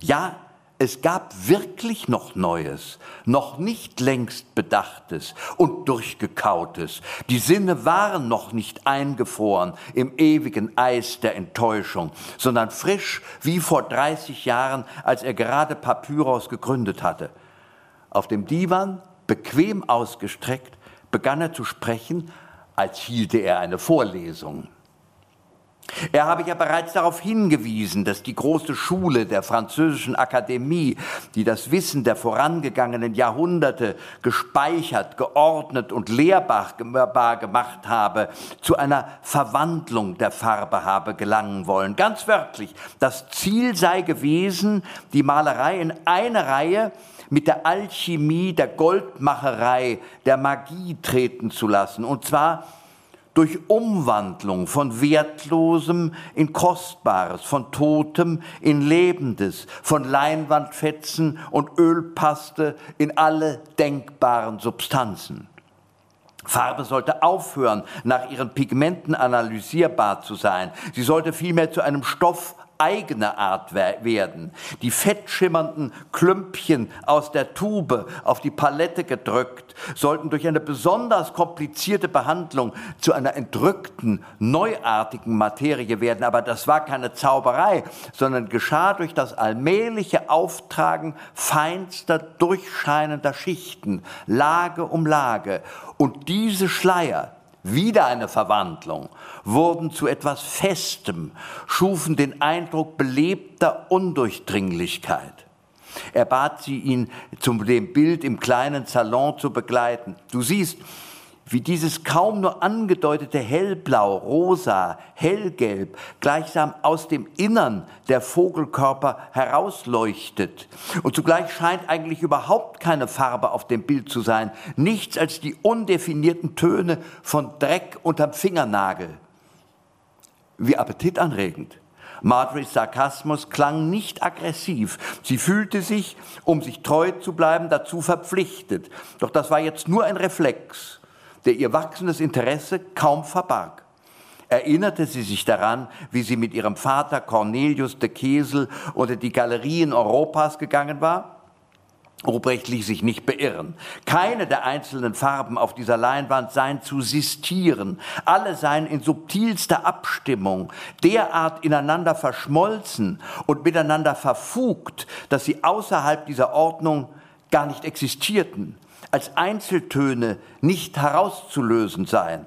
Ja, es gab wirklich noch Neues, noch nicht längst Bedachtes und Durchgekautes. Die Sinne waren noch nicht eingefroren im ewigen Eis der Enttäuschung, sondern frisch wie vor 30 Jahren, als er gerade Papyros gegründet hatte. Auf dem Divan, bequem ausgestreckt, begann er zu sprechen, als hielte er eine Vorlesung. Er habe ja bereits darauf hingewiesen, dass die große Schule der französischen Akademie, die das Wissen der vorangegangenen Jahrhunderte gespeichert, geordnet und lehrbar gemacht habe, zu einer Verwandlung der Farbe habe gelangen wollen. Ganz wörtlich, das Ziel sei gewesen, die Malerei in eine Reihe mit der Alchemie, der Goldmacherei, der Magie treten zu lassen, und zwar durch Umwandlung von Wertlosem in Kostbares, von Totem in Lebendes, von Leinwandfetzen und Ölpaste in alle denkbaren Substanzen. Farbe sollte aufhören, nach ihren Pigmenten analysierbar zu sein. Sie sollte vielmehr zu einem Stoff eigene Art werden. Die fettschimmernden Klümpchen aus der Tube auf die Palette gedrückt, sollten durch eine besonders komplizierte Behandlung zu einer entrückten, neuartigen Materie werden. Aber das war keine Zauberei, sondern geschah durch das allmähliche Auftragen feinster, durchscheinender Schichten, Lage um Lage. Und diese Schleier, wieder eine Verwandlung, wurden zu etwas Festem, schufen den Eindruck belebter Undurchdringlichkeit. Er bat sie, ihn zum dem Bild im kleinen Salon zu begleiten. Du siehst, wie dieses kaum nur angedeutete Hellblau, Rosa, Hellgelb gleichsam aus dem Innern der Vogelkörper herausleuchtet. Und zugleich scheint eigentlich überhaupt keine Farbe auf dem Bild zu sein, nichts als die undefinierten Töne von Dreck unterm Fingernagel. Wie appetitanregend. Marjorie's Sarkasmus klang nicht aggressiv. Sie fühlte sich, um sich treu zu bleiben, dazu verpflichtet. Doch das war jetzt nur ein Reflex, der ihr wachsendes Interesse kaum verbarg. Erinnerte sie sich daran, wie sie mit ihrem Vater Cornelius de Kesel unter die Galerien Europas gegangen war? Ruprecht ließ sich nicht beirren. Keine der einzelnen Farben auf dieser Leinwand seien zu sistieren. Alle seien in subtilster Abstimmung derart ineinander verschmolzen und miteinander verfugt, dass sie außerhalb dieser Ordnung gar nicht existierten, als Einzeltöne nicht herauszulösen seien.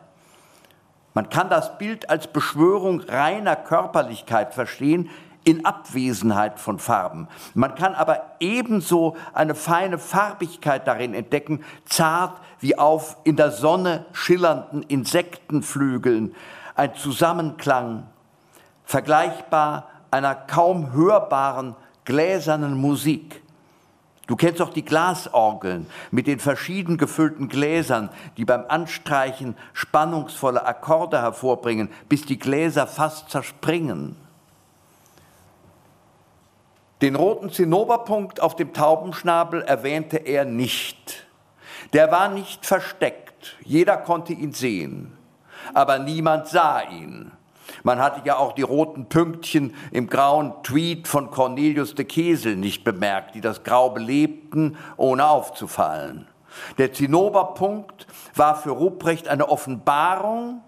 Man kann das Bild als Beschwörung reiner Körperlichkeit verstehen, in Abwesenheit von Farben. Man kann aber ebenso eine feine Farbigkeit darin entdecken, zart wie auf in der Sonne schillernden Insektenflügeln, ein Zusammenklang, vergleichbar einer kaum hörbaren gläsernen Musik. Du kennst auch die Glasorgeln mit den verschieden gefüllten Gläsern, die beim Anstreichen spannungsvolle Akkorde hervorbringen, bis die Gläser fast zerspringen. Den roten Zinnoberpunkt auf dem Taubenschnabel erwähnte er nicht. Der war nicht versteckt, jeder konnte ihn sehen, aber niemand sah ihn. Man hatte ja auch die roten Pünktchen im grauen Tweed von Cornelius de Kesel nicht bemerkt, die das Grau belebten, ohne aufzufallen. Der Zinnoberpunkt war für Ruprecht eine Offenbarung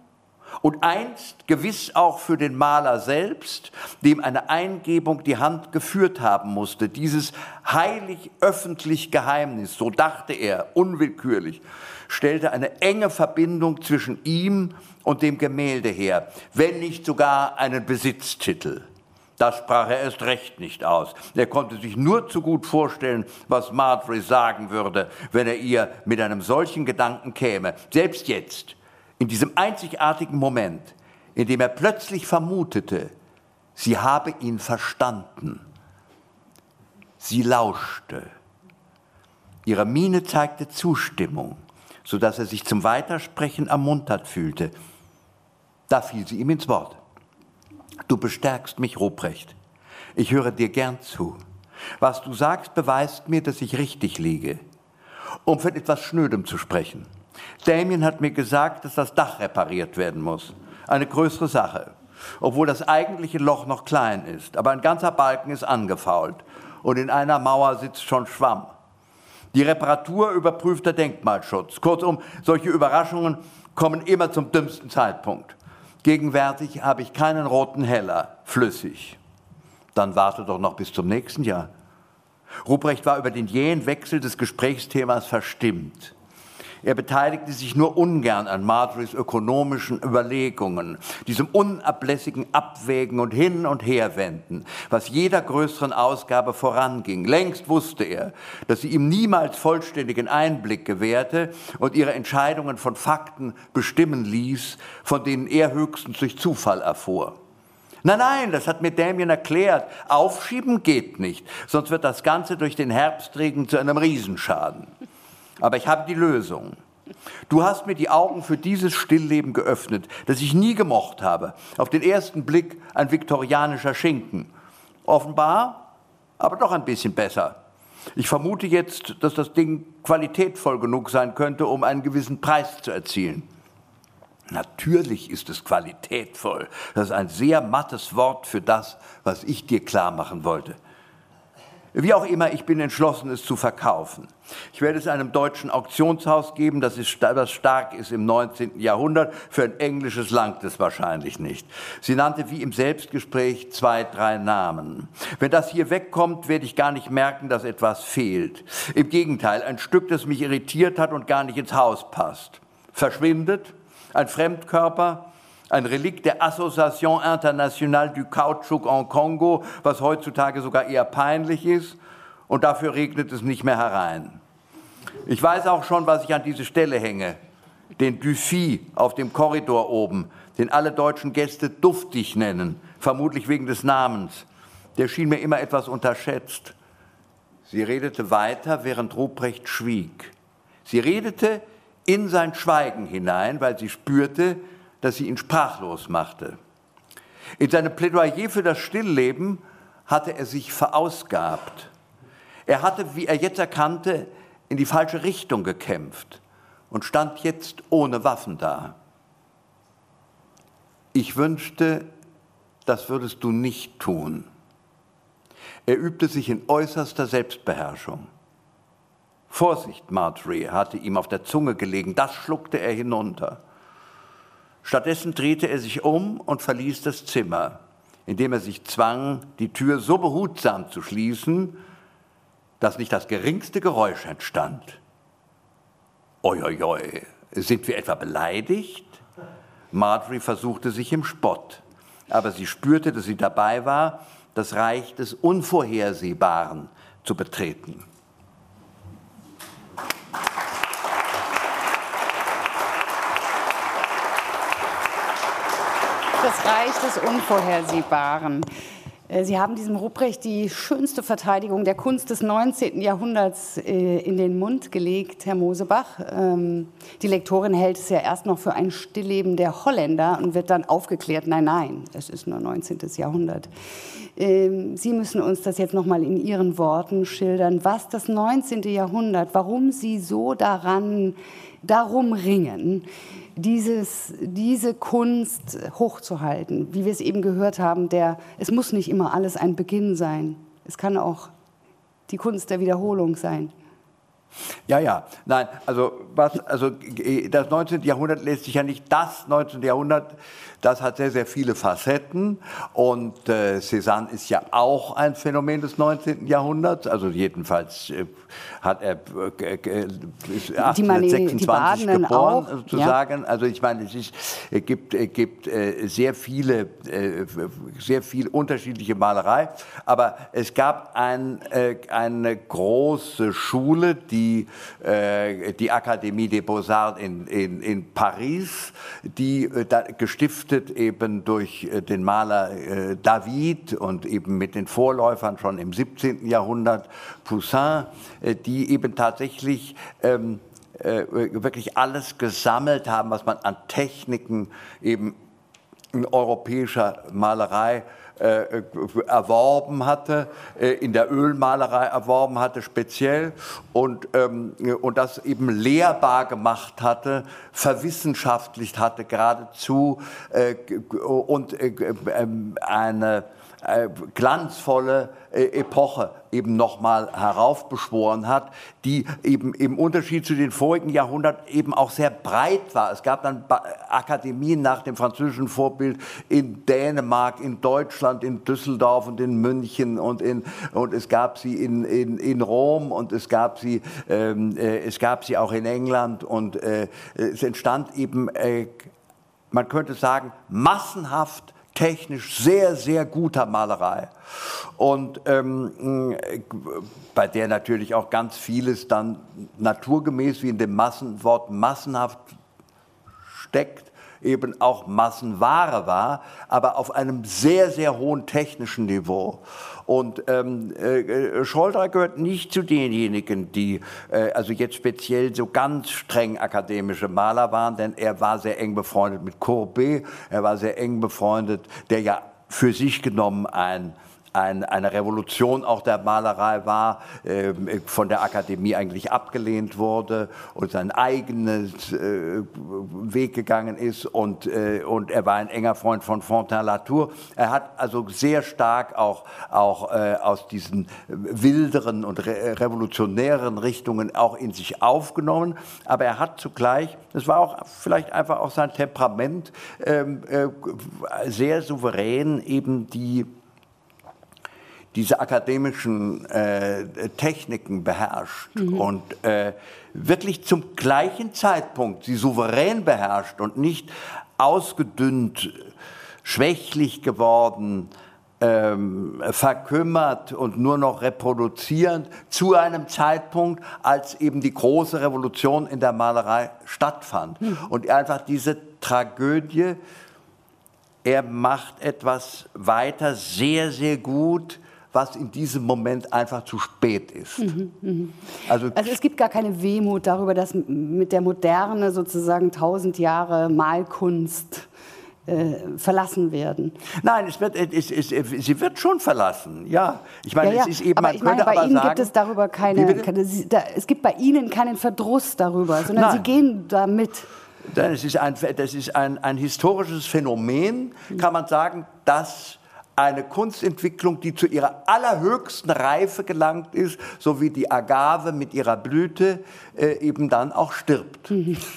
und einst gewiss auch für den Maler selbst, dem eine Eingebung die Hand geführt haben musste, dieses heilig öffentlich Geheimnis, so dachte er unwillkürlich, stellte eine enge Verbindung zwischen ihm und dem Gemälde her, wenn nicht sogar einen Besitztitel. Das sprach er erst recht nicht aus. Er konnte sich nur zu gut vorstellen, was Marjorie sagen würde, wenn er ihr mit einem solchen Gedanken käme. Selbst jetzt, in diesem einzigartigen Moment, in dem er plötzlich vermutete, sie habe ihn verstanden. Sie lauschte. Ihre Miene zeigte Zustimmung, sodass er sich zum Weitersprechen ermuntert fühlte. Da fiel sie ihm ins Wort. Du bestärkst mich, Ruprecht. Ich höre dir gern zu. Was du sagst, beweist mir, dass ich richtig liege. Um von etwas Schnödem zu sprechen. Damien hat mir gesagt, dass das Dach repariert werden muss. Eine größere Sache. Obwohl das eigentliche Loch noch klein ist. Aber ein ganzer Balken ist angefault. Und in einer Mauer sitzt schon Schwamm. Die Reparatur überprüft der Denkmalschutz. Kurzum, solche Überraschungen kommen immer zum dümmsten Zeitpunkt. Gegenwärtig habe ich keinen roten Heller, flüssig. Dann warte doch noch bis zum nächsten Jahr. Ruprecht war über den jähen Wechsel des Gesprächsthemas verstimmt. Er beteiligte sich nur ungern an Marjories ökonomischen Überlegungen, diesem unablässigen Abwägen und Hin- und Herwenden, was jeder größeren Ausgabe voranging. Längst wusste er, dass sie ihm niemals vollständigen Einblick gewährte und ihre Entscheidungen von Fakten bestimmen ließ, von denen er höchstens durch Zufall erfuhr. Nein, nein, das hat mir Damien erklärt. Aufschieben geht nicht, sonst wird das Ganze durch den Herbstregen zu einem Riesenschaden. Aber ich habe die Lösung. Du hast mir die Augen für dieses Stillleben geöffnet, das ich nie gemocht habe. Auf den ersten Blick ein viktorianischer Schinken. Offenbar, aber doch ein bisschen besser. Ich vermute jetzt, dass das Ding qualitätvoll genug sein könnte, um einen gewissen Preis zu erzielen. Natürlich ist es qualitätvoll. Das ist ein sehr mattes Wort für das, was ich dir klar machen wollte. Wie auch immer, ich bin entschlossen, es zu verkaufen. Ich werde es einem deutschen Auktionshaus geben, das, ist, das stark ist im 19. Jahrhundert. Für ein englisches langt es wahrscheinlich nicht. Sie nannte wie im Selbstgespräch zwei, drei Namen. Wenn das hier wegkommt, werde ich gar nicht merken, dass etwas fehlt. Im Gegenteil, ein Stück, das mich irritiert hat und gar nicht ins Haus passt. Verschwindet, ein Fremdkörper, ein Relikt der Association Internationale du Kautschuk en Kongo, was heutzutage sogar eher peinlich ist. Und dafür regnet es nicht mehr herein. Ich weiß auch schon, was ich an diese Stelle hänge. Den Dufy auf dem Korridor oben, den alle deutschen Gäste duftig nennen, vermutlich wegen des Namens. Der schien mir immer etwas unterschätzt. Sie redete weiter, während Ruprecht schwieg. Sie redete in sein Schweigen hinein, weil sie spürte, dass sie ihn sprachlos machte. In seinem Plädoyer für das Stillleben hatte er sich verausgabt. Er hatte, wie er jetzt erkannte, in die falsche Richtung gekämpft und stand jetzt ohne Waffen da. Ich wünschte, das würdest du nicht tun. Er übte sich in äußerster Selbstbeherrschung. Vorsicht, Marjorie, hatte ihm auf der Zunge gelegen, das schluckte er hinunter. Stattdessen drehte er sich um und verließ das Zimmer, indem er sich zwang, die Tür so behutsam zu schließen, dass nicht das geringste Geräusch entstand. Oioioi, sind wir etwa beleidigt? Marjorie versuchte sich im Spott, aber sie spürte, dass sie dabei war, das Reich des Unvorhersehbaren zu betreten. Das Reich des Unvorhersehbaren. Äh, Sie haben diesem Ruprecht die schönste Verteidigung der Kunst des 19. Jahrhunderts äh, in den Mund gelegt, Herr Mosebach. Ähm, die Lektorin hält es ja erst noch für ein Stillleben der Holländer und wird dann aufgeklärt, nein, nein, es ist nur 19. Jahrhundert. Ähm, Sie müssen uns das jetzt noch mal in Ihren Worten schildern, was das 19. Jahrhundert, warum Sie so daran, darum ringen, dieses, diese Kunst hochzuhalten. Wie wir es eben gehört haben, der, es muss nicht immer alles ein Beginn sein. Es kann auch die Kunst der Wiederholung sein. Ja, ja, nein, also, was, also das 19. Jahrhundert lässt sich ja nicht das 19. Jahrhundert das hat sehr, sehr viele Facetten und äh, Cézanne ist ja auch ein Phänomen des 19. Jahrhunderts. Also jedenfalls äh, hat er äh, ist 1826 geboren, auch, sozusagen. Ja. Also ich meine, es ist, es gibt, es gibt äh, sehr viele, äh, sehr viel unterschiedliche Malerei, aber es gab ein, äh, eine große Schule, die, die Akademie des Beaux-Arts in, in, in Paris, die gestiftet gestiftet eben durch äh, den Maler äh, David und eben mit den Vorläufern schon im 17. Jahrhundert, Poussin, äh, die eben tatsächlich ähm, wirklich alles gesammelt haben, was man an Techniken eben in europäischer Malerei äh, erworben hatte, äh, in der Ölmalerei erworben hatte speziell und, ähm, und das eben lehrbar gemacht hatte, verwissenschaftlicht hatte geradezu äh, und äh, ähm, eine äh, glanzvolle äh, Epoche eben nochmal heraufbeschworen hat, die eben im Unterschied zu den vorigen Jahrhunderten eben auch sehr breit war. Es gab dann Akademien nach dem französischen Vorbild in Dänemark, in Deutschland, in Düsseldorf und in München und, in, und es gab sie in, in, in Rom und es gab, sie, ähm, äh, es gab sie auch in England und äh, es entstand eben, äh, man könnte sagen, massenhaft technisch sehr, sehr guter Malerei. Und ähm, bei der natürlich auch ganz vieles dann naturgemäß, wie in dem Massenwort massenhaft steckt, eben auch Massenware war, aber auf einem sehr, sehr hohen technischen Niveau. Und ähm, äh, Scholder gehört nicht zu denjenigen, die äh, also jetzt speziell so ganz streng akademische Maler waren, denn er war sehr eng befreundet mit Courbet, er war sehr eng befreundet, der ja für sich genommen ein ein, eine Revolution auch der Malerei war, äh, von der Akademie eigentlich abgelehnt wurde und sein eigenes äh, Weg gegangen ist und, äh, und er war ein enger Freund von Fontaine-Latour. Er hat also sehr stark auch, auch äh, aus diesen wilderen und re revolutionären Richtungen auch in sich aufgenommen, aber er hat zugleich, das war auch vielleicht einfach auch sein Temperament, ähm, äh, sehr souverän eben die diese akademischen äh, Techniken beherrscht mhm. und äh, wirklich zum gleichen Zeitpunkt sie souverän beherrscht und nicht ausgedünnt, schwächlich geworden, ähm, verkümmert und nur noch reproduzierend zu einem Zeitpunkt, als eben die große Revolution in der Malerei stattfand. Mhm. Und einfach diese Tragödie, er macht etwas weiter sehr, sehr gut, was in diesem Moment einfach zu spät ist. Mhm, mh. also, also, es gibt gar keine Wehmut darüber, dass mit der Moderne sozusagen tausend Jahre Malkunst äh, verlassen werden. Nein, es wird, es, es, sie wird schon verlassen, ja. Ich meine, ja, ja. es ist eben, aber ich meine, bei aber Ihnen sagen, gibt es darüber keine, keine da, es gibt bei Ihnen keinen Verdruss darüber, sondern Nein. Sie gehen damit. Das ist ein, das ist ein, ein historisches Phänomen, kann man sagen, das eine Kunstentwicklung, die zu ihrer allerhöchsten Reife gelangt ist, so wie die Agave mit ihrer Blüte äh, eben dann auch stirbt.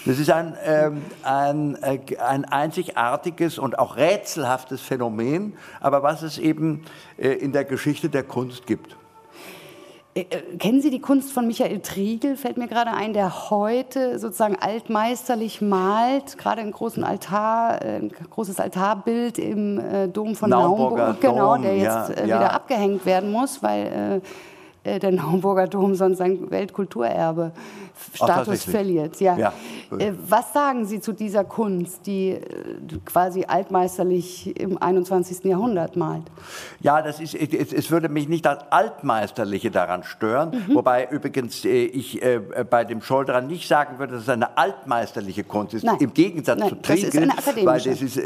Das ist ein, ähm, ein, äh, ein einzigartiges und auch rätselhaftes Phänomen, aber was es eben äh, in der Geschichte der Kunst gibt. Äh, äh, kennen Sie die Kunst von Michael Triegel, fällt mir gerade ein, der heute sozusagen altmeisterlich malt, gerade ein großen Altar, äh, ein großes Altarbild im Dom von Naumburg, genau, der jetzt ja, wieder ja. abgehängt werden muss, weil der Naumburger Dom sonst sein Weltkulturerbe Status Ach, verliert. Ja. ja. Äh, was sagen Sie zu dieser Kunst, die äh, quasi altmeisterlich im 21. Jahrhundert malt? Ja, das ist, es, würde mich nicht das Altmeisterliche daran stören, mhm. wobei übrigens ich bei dem Scholderer nicht sagen würde, dass es eine altmeisterliche Kunst ist, Nein. im Gegensatz Nein, zu Triegel, weil das ist,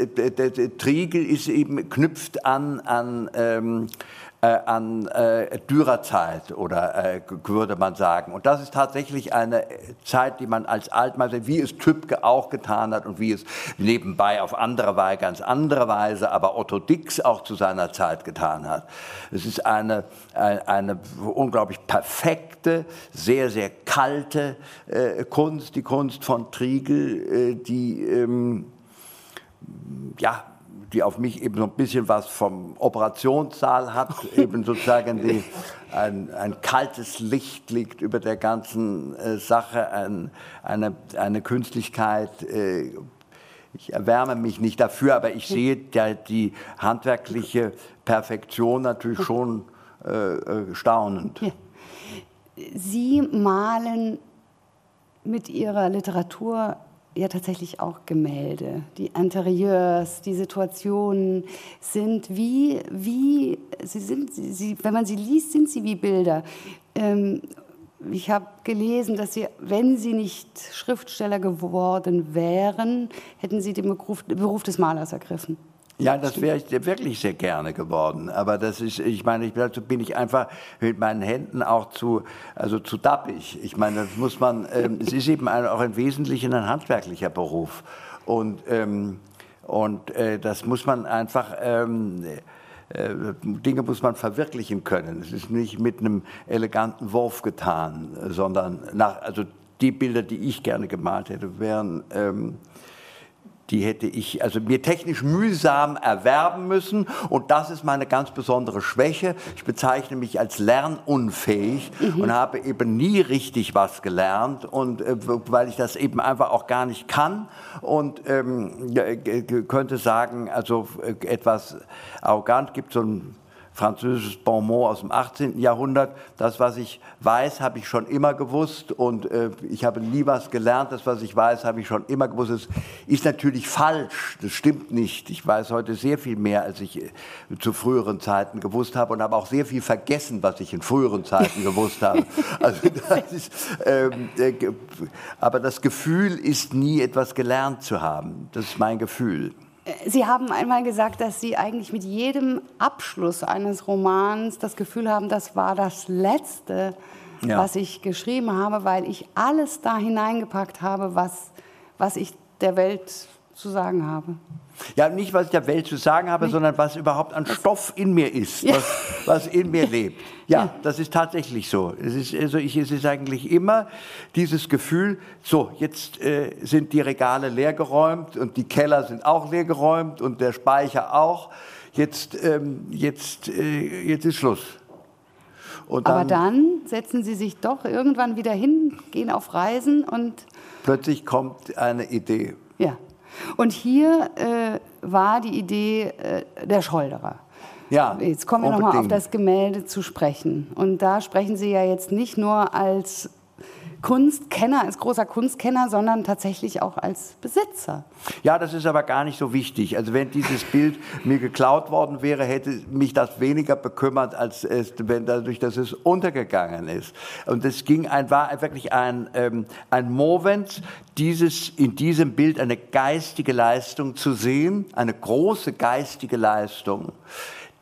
Triegel ist eben knüpft an, an ähm, äh, an äh, Dürerzeit oder äh, würde man sagen. Und das ist tatsächlich eine Zeit, die man als Altmeister, wie es Tübke auch getan hat und wie es nebenbei auf andere Weise, ganz andere Weise, aber Otto Dix auch zu seiner Zeit getan hat. Es ist eine, eine, eine unglaublich perfekte, sehr, sehr kalte äh, Kunst, die Kunst von Triegel, äh, die ähm, ja, die auf mich eben so ein bisschen was vom Operationssaal hat, [laughs] eben sozusagen die, ein, ein, kaltes Licht liegt über der ganzen äh, Sache, ein, eine, eine Künstlichkeit. Äh, ich erwärme mich nicht dafür, aber ich sehe der, die handwerkliche Perfektion natürlich schon äh, äh staunend. Sie malen mit Ihrer Literatur ja tatsächlich auch Gemälde. Die Interieurs, die Situationen sind wie, wie sie sind, sie, wenn man sie liest, sind sie wie Bilder. Ähm, ich habe gelesen, dass sie, wenn sie nicht Schriftsteller geworden wären, hätten sie den Beruf, Beruf des Malers ergriffen. Ja, das wäre ich wirklich sehr gerne geworden. Aber das ist, ich meine, ich, dazu bin ich einfach mit meinen Händen auch zu, also zu dappig. Ich meine, das muss man, ähm, es ist eben ein, auch im Wesentlichen ein handwerklicher Beruf. Und, ähm, und äh, das muss man einfach, ähm, äh, Dinge muss man verwirklichen können. Es ist nicht mit einem eleganten Wurf getan, sondern nach, also die Bilder, die ich gerne gemalt hätte, wären, ähm, die hätte ich also mir technisch mühsam erwerben müssen und das ist meine ganz besondere Schwäche. Ich bezeichne mich als lernunfähig mhm. und habe eben nie richtig was gelernt und äh, weil ich das eben einfach auch gar nicht kann und ähm, könnte sagen, also äh, etwas arrogant gibt so ein französisches Bonmot aus dem 18. Jahrhundert. Das, was ich weiß, habe ich schon immer gewusst und äh, ich habe nie was gelernt. Das, was ich weiß, habe ich schon immer gewusst. Das ist natürlich falsch. Das stimmt nicht. Ich weiß heute sehr viel mehr, als ich äh, zu früheren Zeiten gewusst habe und habe auch sehr viel vergessen, was ich in früheren Zeiten gewusst habe. [laughs] Also das ist, ähm, äh, aber das Gefühl ist nie etwas gelernt zu haben. Das ist mein Gefühl. Sie haben einmal gesagt, dass Sie eigentlich mit jedem Abschluss eines Romans das Gefühl haben, das war das Letzte, ja. was ich geschrieben habe, weil ich alles da hineingepackt habe, was, was ich der Welt zu sagen habe. Ja, nicht, was ich der Welt zu sagen habe, nicht. sondern was überhaupt an Stoff in mir ist, ja. was, was, in mir [laughs] lebt. Ja, ja, das ist tatsächlich so. Es ist, also ich, es ist eigentlich immer dieses Gefühl, so, jetzt äh, sind die Regale leergeräumt und die Keller sind auch leergeräumt und der Speicher auch. Jetzt, ähm, jetzt, äh, jetzt ist Schluss. Dann Aber dann setzen Sie sich doch irgendwann wieder hin, gehen auf Reisen und... Plötzlich kommt eine Idee. Ja. Und hier äh, war die Idee äh, der Scholderer. Ja, jetzt kommen wir nochmal auf das Gemälde zu sprechen. Und da sprechen Sie ja jetzt nicht nur als Kunstkenner, als großer Kunstkenner, sondern tatsächlich auch als Besitzer. Ja, das ist aber gar nicht so wichtig. Also wenn dieses Bild [laughs] mir geklaut worden wäre, hätte mich das weniger bekümmert, als es, wenn dadurch, dass es untergegangen ist. Und es ging ein, war wirklich ein, ähm, ein Movens, dieses, in diesem Bild eine geistige Leistung zu sehen, eine große geistige Leistung,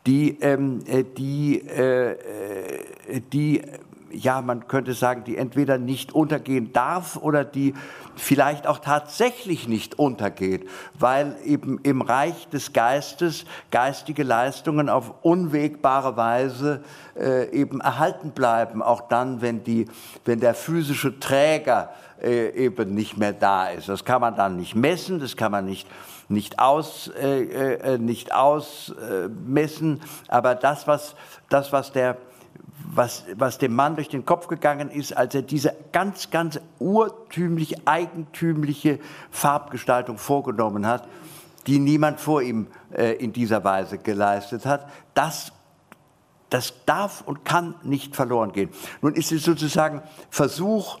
die, ähm, äh, die, äh, äh die ja, man könnte sagen, die entweder nicht untergehen darf oder die vielleicht auch tatsächlich nicht untergeht, weil eben im Reich des Geistes geistige Leistungen auf unwegbare Weise äh, eben erhalten bleiben, auch dann, wenn, die, wenn der physische Träger äh, eben nicht mehr da ist. Das kann man dann nicht messen, das kann man nicht nicht, aus, äh, äh nicht ausmessen, aber das, was, das, was der was, was dem Mann durch den Kopf gegangen ist, als er diese ganz, ganz urtümlich, eigentümliche Farbgestaltung vorgenommen hat, die niemand vor ihm äh, in dieser Weise geleistet hat. Das, das darf und kann nicht verloren gehen. Nun ist es sozusagen Versuch,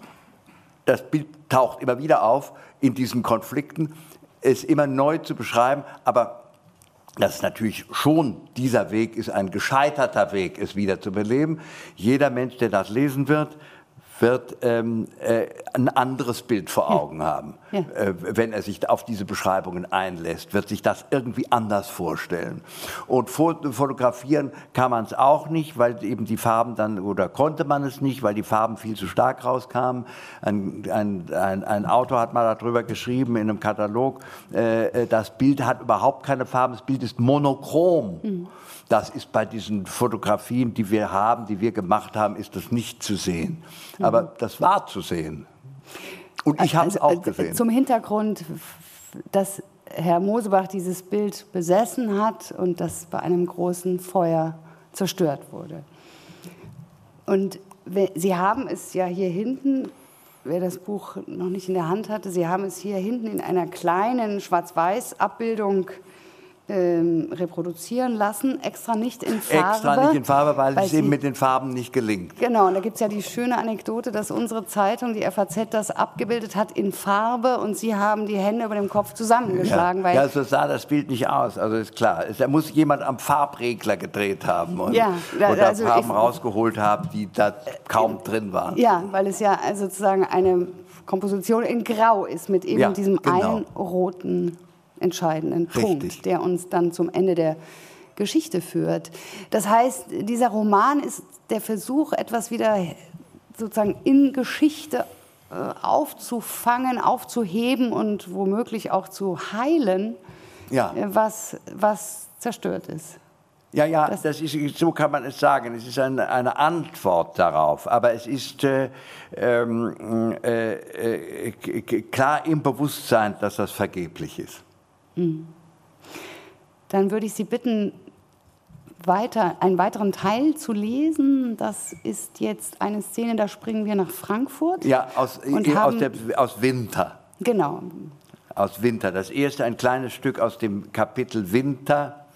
das Bild taucht immer wieder auf in diesen Konflikten, es immer neu zu beschreiben, aber dass natürlich schon dieser Weg ist ein gescheiterter Weg, es wieder zu beleben. Jeder Mensch, der das lesen wird, wird ähm, äh, ein anderes Bild vor Augen haben. Ja. Äh, wenn er sich auf diese Beschreibungen einlässt, wird sich das irgendwie anders vorstellen. Und fotografieren kann man es auch nicht, weil eben die Farben dann, oder konnte man es nicht, weil die Farben viel zu stark rauskamen. Ein, ein, ein, ein Autor hat mal darüber geschrieben in einem Katalog, äh, äh das Bild hat überhaupt keine Farben, das Bild ist monochrom. Mhm. Das ist bei diesen Fotografien, die wir haben, die wir gemacht haben, ist das nicht zu sehen. Mhm. Aber das war zu sehen. Und ich habe es also, auch gesehen. Zum Hintergrund, dass Herr Mosebach dieses Bild besessen hat und das bei einem großen Feuer zerstört wurde. Und Sie haben es ja hier hinten, wer das Buch noch nicht in der Hand hatte, Sie haben es hier hinten in einer kleinen Schwarz-Weiß-Abbildung ähm, reproduzieren lassen, extra nicht in Farbe. Extra nicht in Farbe, weil, weil es eben mit den Farben nicht gelingt. Genau, und da gibt es ja die schöne Anekdote, dass unsere Zeitung, die FAZ, das abgebildet hat in Farbe und Sie haben die Hände über dem Kopf zusammengeschlagen. Ja, weil ja so sah das Bild nicht aus, also ist klar. Da muss jemand am Farbregler gedreht haben und, ja, da, und also Farben ich, rausgeholt haben, die da kaum äh, drin waren. Ja, weil es ja sozusagen eine Komposition in Grau ist mit eben ja, diesem genau. einen roten entscheidenden Richtig. Punkt, der uns dann zum Ende der Geschichte führt. Das heißt, dieser Roman ist der Versuch, etwas wieder sozusagen in Geschichte äh, aufzufangen, aufzuheben und womöglich auch zu heilen, ja. Äh, was, was zerstört ist. Ja, ja, das, das ist, so kann man es sagen. Es ist eine, eine Antwort darauf. Aber es ist äh, ähm, äh, äh, klar im Bewusstsein, dass das vergeblich ist. Hm. Dann würde ich Sie bitten, weiter, einen weiteren Teil zu lesen. Das ist jetzt eine Szene, da springen wir nach Frankfurt. Ja, aus, und aus, haben, der, aus Winter. Genau. Aus Winter. Das erste, ein kleines Stück aus dem Kapitel Winter,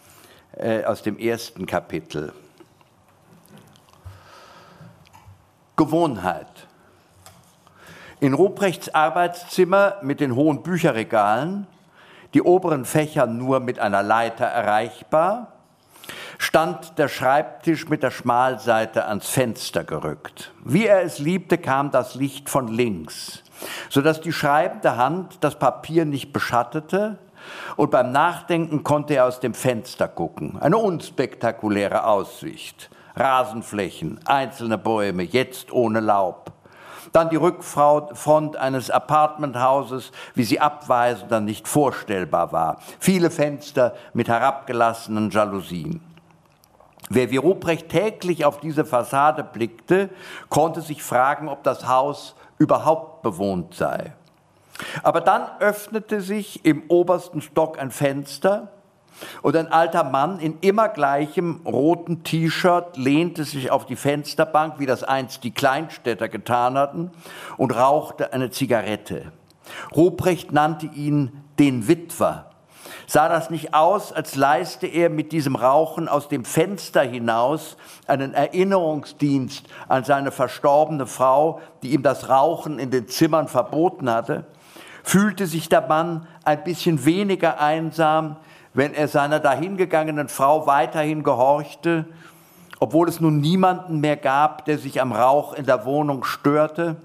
äh, aus dem ersten Kapitel. Gewohnheit. In Ruprechts Arbeitszimmer mit den hohen Bücherregalen die oberen Fächer nur mit einer Leiter erreichbar, stand der Schreibtisch mit der Schmalseite ans Fenster gerückt. Wie er es liebte, kam das Licht von links, sodass die schreibende Hand das Papier nicht beschattete, und beim Nachdenken konnte er aus dem Fenster gucken. Eine unspektakuläre Aussicht. Rasenflächen, einzelne Bäume, jetzt ohne Laub. Dann die Rückfront eines Apartmenthauses, wie sie abweisend dann nicht vorstellbar war. Viele Fenster mit herabgelassenen Jalousien. Wer wie Ruprecht täglich auf diese Fassade blickte, konnte sich fragen, ob das Haus überhaupt bewohnt sei. Aber dann öffnete sich im obersten Stock ein Fenster Und ein alter Mann in immer gleichem roten T-Shirt lehnte sich auf die Fensterbank, wie das einst die Kleinstädter getan hatten, und rauchte eine Zigarette. Ruprecht nannte ihn den Witwer. Sah das nicht aus, als leiste er mit diesem Rauchen aus dem Fenster hinaus einen Erinnerungsdienst an seine verstorbene Frau, die ihm das Rauchen in den Zimmern verboten hatte? Fühlte sich der Mann ein bisschen weniger einsam, wenn er seiner dahingegangenen Frau weiterhin gehorchte, obwohl es nun niemanden mehr gab, der sich am Rauch in der Wohnung störte.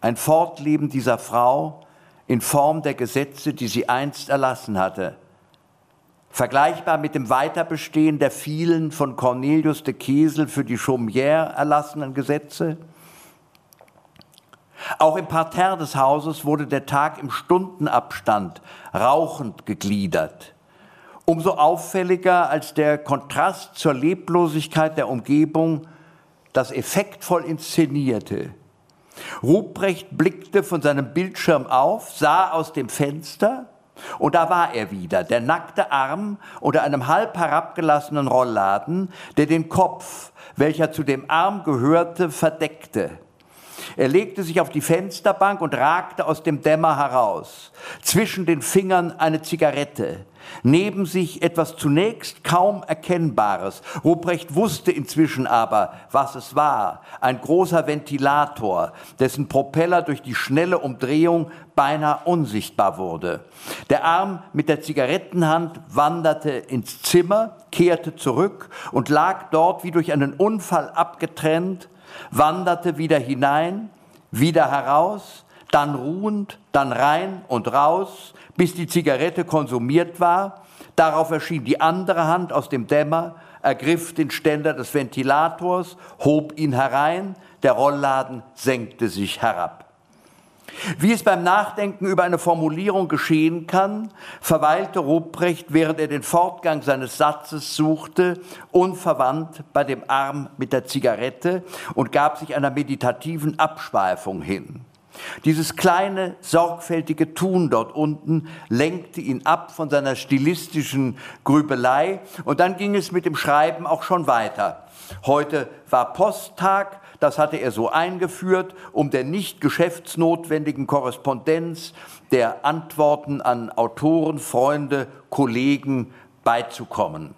Ein Fortleben dieser Frau in Form der Gesetze, die sie einst erlassen hatte. Vergleichbar mit dem Weiterbestehen der vielen von Cornelius de Kesel für die Chaumière erlassenen Gesetze. Auch im Parterre des Hauses wurde der Tag im Stundenabstand rauchend gegliedert umso auffälliger als der Kontrast zur Leblosigkeit der Umgebung das effektvoll inszenierte. Ruprecht blickte von seinem Bildschirm auf, sah aus dem Fenster und da war er wieder, der nackte Arm unter einem halb herabgelassenen Rollladen, der den Kopf, welcher zu dem Arm gehörte, verdeckte. Er legte sich auf die Fensterbank und ragte aus dem Dämmer heraus. Zwischen den Fingern eine Zigarette. Neben sich etwas zunächst kaum Erkennbares. Ruprecht wusste inzwischen aber, was es war. Ein großer Ventilator, dessen Propeller durch die schnelle Umdrehung beinahe unsichtbar wurde. Der Arm mit der Zigarettenhand wanderte ins Zimmer, kehrte zurück und lag dort wie durch einen Unfall abgetrennt, wanderte wieder hinein, wieder heraus, dann ruhend, dann rein und raus, bis die Zigarette konsumiert war. Darauf erschien die andere Hand aus dem Dämmer, ergriff den Ständer des Ventilators, hob ihn herein, der Rollladen senkte sich herab. Wie es beim Nachdenken über eine Formulierung geschehen kann, verweilte Ruprecht, während er den Fortgang seines Satzes suchte, unverwandt bei dem Arm mit der Zigarette und gab sich einer meditativen Abschweifung hin. Dieses kleine, sorgfältige Tun dort unten lenkte ihn ab von seiner stilistischen Grübelei und dann ging es mit dem Schreiben auch schon weiter. Heute war Posttag, das hatte er so eingeführt, um der nicht geschäftsnotwendigen Korrespondenz der Antworten an Autoren, Freunde, Kollegen beizukommen.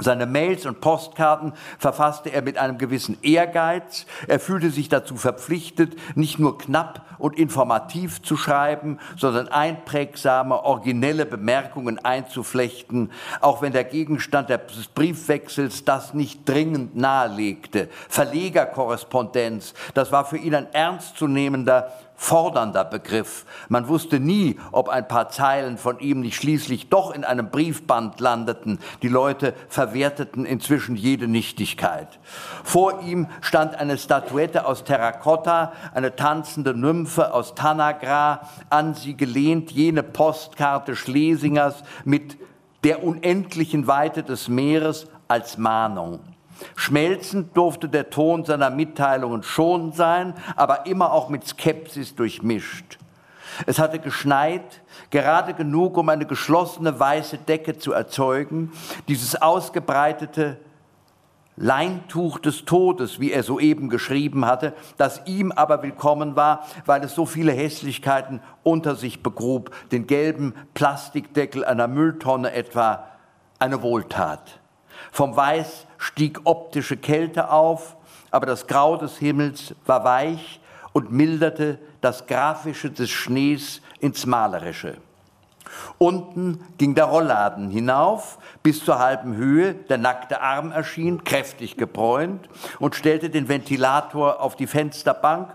Seine Mails und Postkarten verfasste er mit einem gewissen Ehrgeiz. Er fühlte sich dazu verpflichtet, nicht nur knapp und informativ zu schreiben, sondern einprägsame, originelle Bemerkungen einzuflechten, auch wenn der Gegenstand des Briefwechsels das nicht dringend nahelegte. Verlegerkorrespondenz, das war für ihn ein ernstzunehmender fordernder Begriff. Man wusste nie, ob ein paar Zeilen von ihm nicht schließlich doch in einem Briefband landeten. Die Leute verwerteten inzwischen jede Nichtigkeit. Vor ihm stand eine Statuette aus Terrakotta, eine tanzende Nymphe aus Tanagra, an sie gelehnt jene Postkarte Schlesingers mit der unendlichen Weite des Meeres als Mahnung. Schmelzend durfte der Ton seiner Mitteilungen schon sein, aber immer auch mit Skepsis durchmischt. Es hatte geschneit, gerade genug, um eine geschlossene weiße Decke zu erzeugen. Dieses ausgebreitete Leintuch des Todes, wie er soeben geschrieben hatte, das ihm aber willkommen war, weil es so viele Hässlichkeiten unter sich begrub, den gelben Plastikdeckel einer Mülltonne etwa, eine Wohltat. Vom Weiß stieg optische Kälte auf, aber das Grau des Himmels war weich und milderte das Grafische des Schnees ins Malerische. Unten ging der Rollladen hinauf bis zur halben Höhe, der nackte Arm erschien, kräftig gebräunt, und stellte den Ventilator auf die Fensterbank,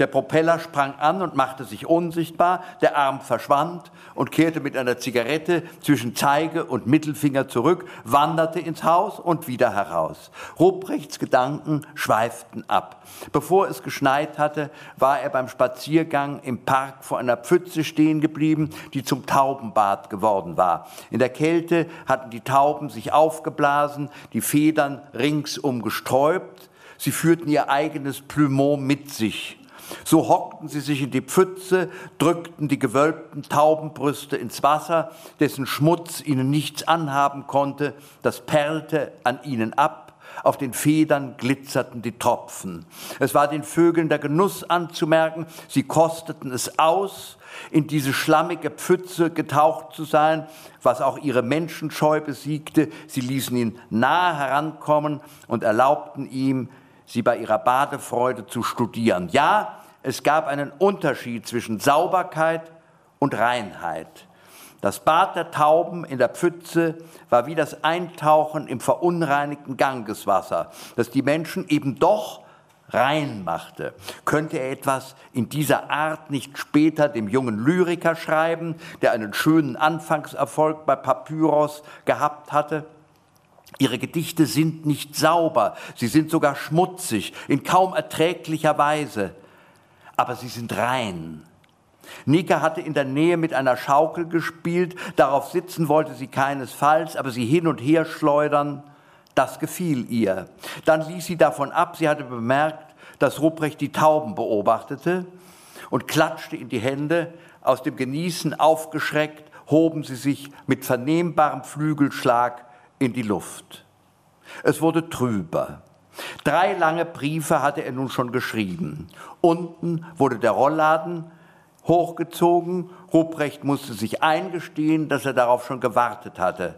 der Propeller sprang an und machte sich unsichtbar, der Arm verschwand und kehrte mit einer Zigarette zwischen Zeige und Mittelfinger zurück, wanderte ins Haus und wieder heraus. Ruprechts Gedanken schweiften ab. Bevor es geschneit hatte, war er beim Spaziergang im Park vor einer Pfütze stehen geblieben, die zum Taubenbad geworden war. In der Kälte hatten die Tauben sich aufgeblasen, die Federn ringsum gesträubt, sie führten ihr eigenes Plumon mit sich. So hockten sie sich in die Pfütze, drückten die gewölbten Taubenbrüste ins Wasser, dessen Schmutz ihnen nichts anhaben konnte, das perlte an ihnen ab, auf den Federn glitzerten die Tropfen. Es war den Vögeln der Genuss anzumerken, sie kosteten es aus, in diese schlammige Pfütze getaucht zu sein, was auch ihre Menschenscheu besiegte. Sie ließen ihn nahe herankommen und erlaubten ihm, sie bei ihrer Badefreude zu studieren. Ja, es gab einen Unterschied zwischen Sauberkeit und Reinheit. Das Bad der Tauben in der Pfütze war wie das Eintauchen im verunreinigten Gangeswasser, das die Menschen eben doch rein machte. Könnte er etwas in dieser Art nicht später dem jungen Lyriker schreiben, der einen schönen Anfangserfolg bei Papyros gehabt hatte? Ihre Gedichte sind nicht sauber, sie sind sogar schmutzig, in kaum erträglicher Weise, aber sie sind rein. Nika hatte in der Nähe mit einer Schaukel gespielt, darauf sitzen wollte sie keinesfalls, aber sie hin und her schleudern, das gefiel ihr. Dann ließ sie davon ab, sie hatte bemerkt, dass Ruprecht die Tauben beobachtete und klatschte in die Hände. Aus dem Genießen aufgeschreckt, hoben sie sich mit vernehmbarem Flügelschlag in die Luft. Es wurde trüber. Drei lange Briefe hatte er nun schon geschrieben. Unten wurde der Rollladen hochgezogen. Ruprecht musste sich eingestehen, dass er darauf schon gewartet hatte.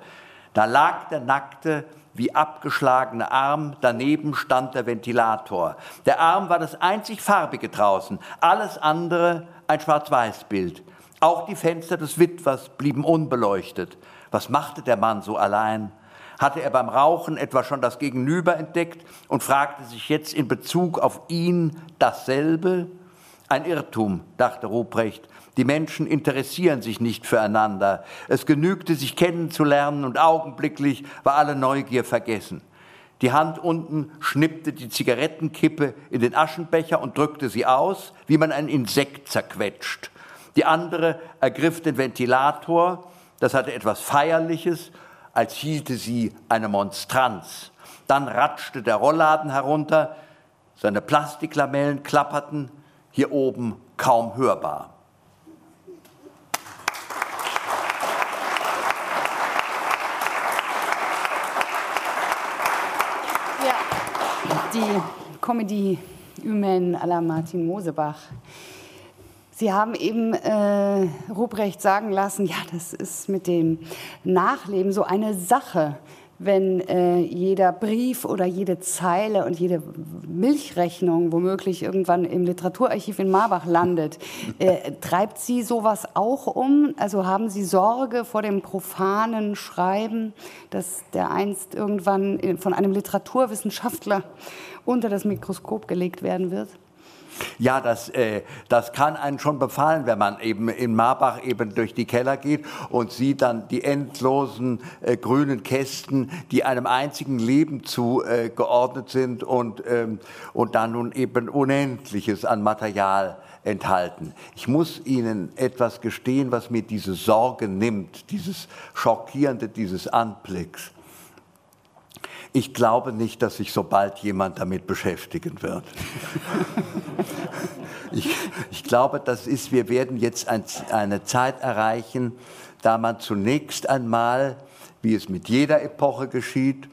Da lag der nackte, wie abgeschlagene Arm, daneben stand der Ventilator. Der Arm war das einzig farbige draußen, alles andere ein Schwarz-Weiß-Bild. Auch die Fenster des Witwers blieben unbeleuchtet. Was machte der Mann so allein? Hatte er beim Rauchen etwa schon das Gegenüber entdeckt und fragte sich jetzt in Bezug auf ihn dasselbe? Ein Irrtum, dachte Ruprecht. Die Menschen interessieren sich nicht füreinander. Es genügte, sich kennenzulernen und augenblicklich war alle Neugier vergessen. Die Hand unten schnippte die Zigarettenkippe in den Aschenbecher und drückte sie aus, wie man ein Insekt zerquetscht. Die andere ergriff den Ventilator, das hatte etwas Feierliches, als hielte sie eine Monstranz. Dann ratschte der Rollladen herunter, seine Plastiklamellen klapperten, hier oben kaum hörbar. Ja, die Comedy Ümen à la Martin Mosebach. Sie haben eben äh, Ruprecht sagen lassen, ja, das ist mit dem Nachleben so eine Sache wenn äh, jeder Brief oder jede Zeile und jede Milchrechnung womöglich irgendwann im Literaturarchiv in Marbach landet. Äh, treibt Sie sowas auch um? Also haben Sie Sorge vor dem profanen Schreiben, dass der einst irgendwann von einem Literaturwissenschaftler [laughs] unter das Mikroskop gelegt werden wird? Ja, das, äh, das kann einen schon befallen, wenn man eben in Marbach eben durch die Keller geht und sieht dann die endlosen äh, grünen Kästen, die einem einzigen Leben zugeordnet äh, sind und, ähm, und dann nun eben Unendliches an Material enthalten. Ich muss Ihnen etwas gestehen, was mir diese Sorge nimmt, dieses Schockierende dieses Anblicks. Ich glaube nicht, dass sich so bald jemand damit beschäftigen wird. [laughs] ich, ich, glaube, das ist, wir werden jetzt ein, eine Zeit erreichen, da man zunächst einmal, wie es mit jeder Epoche geschieht,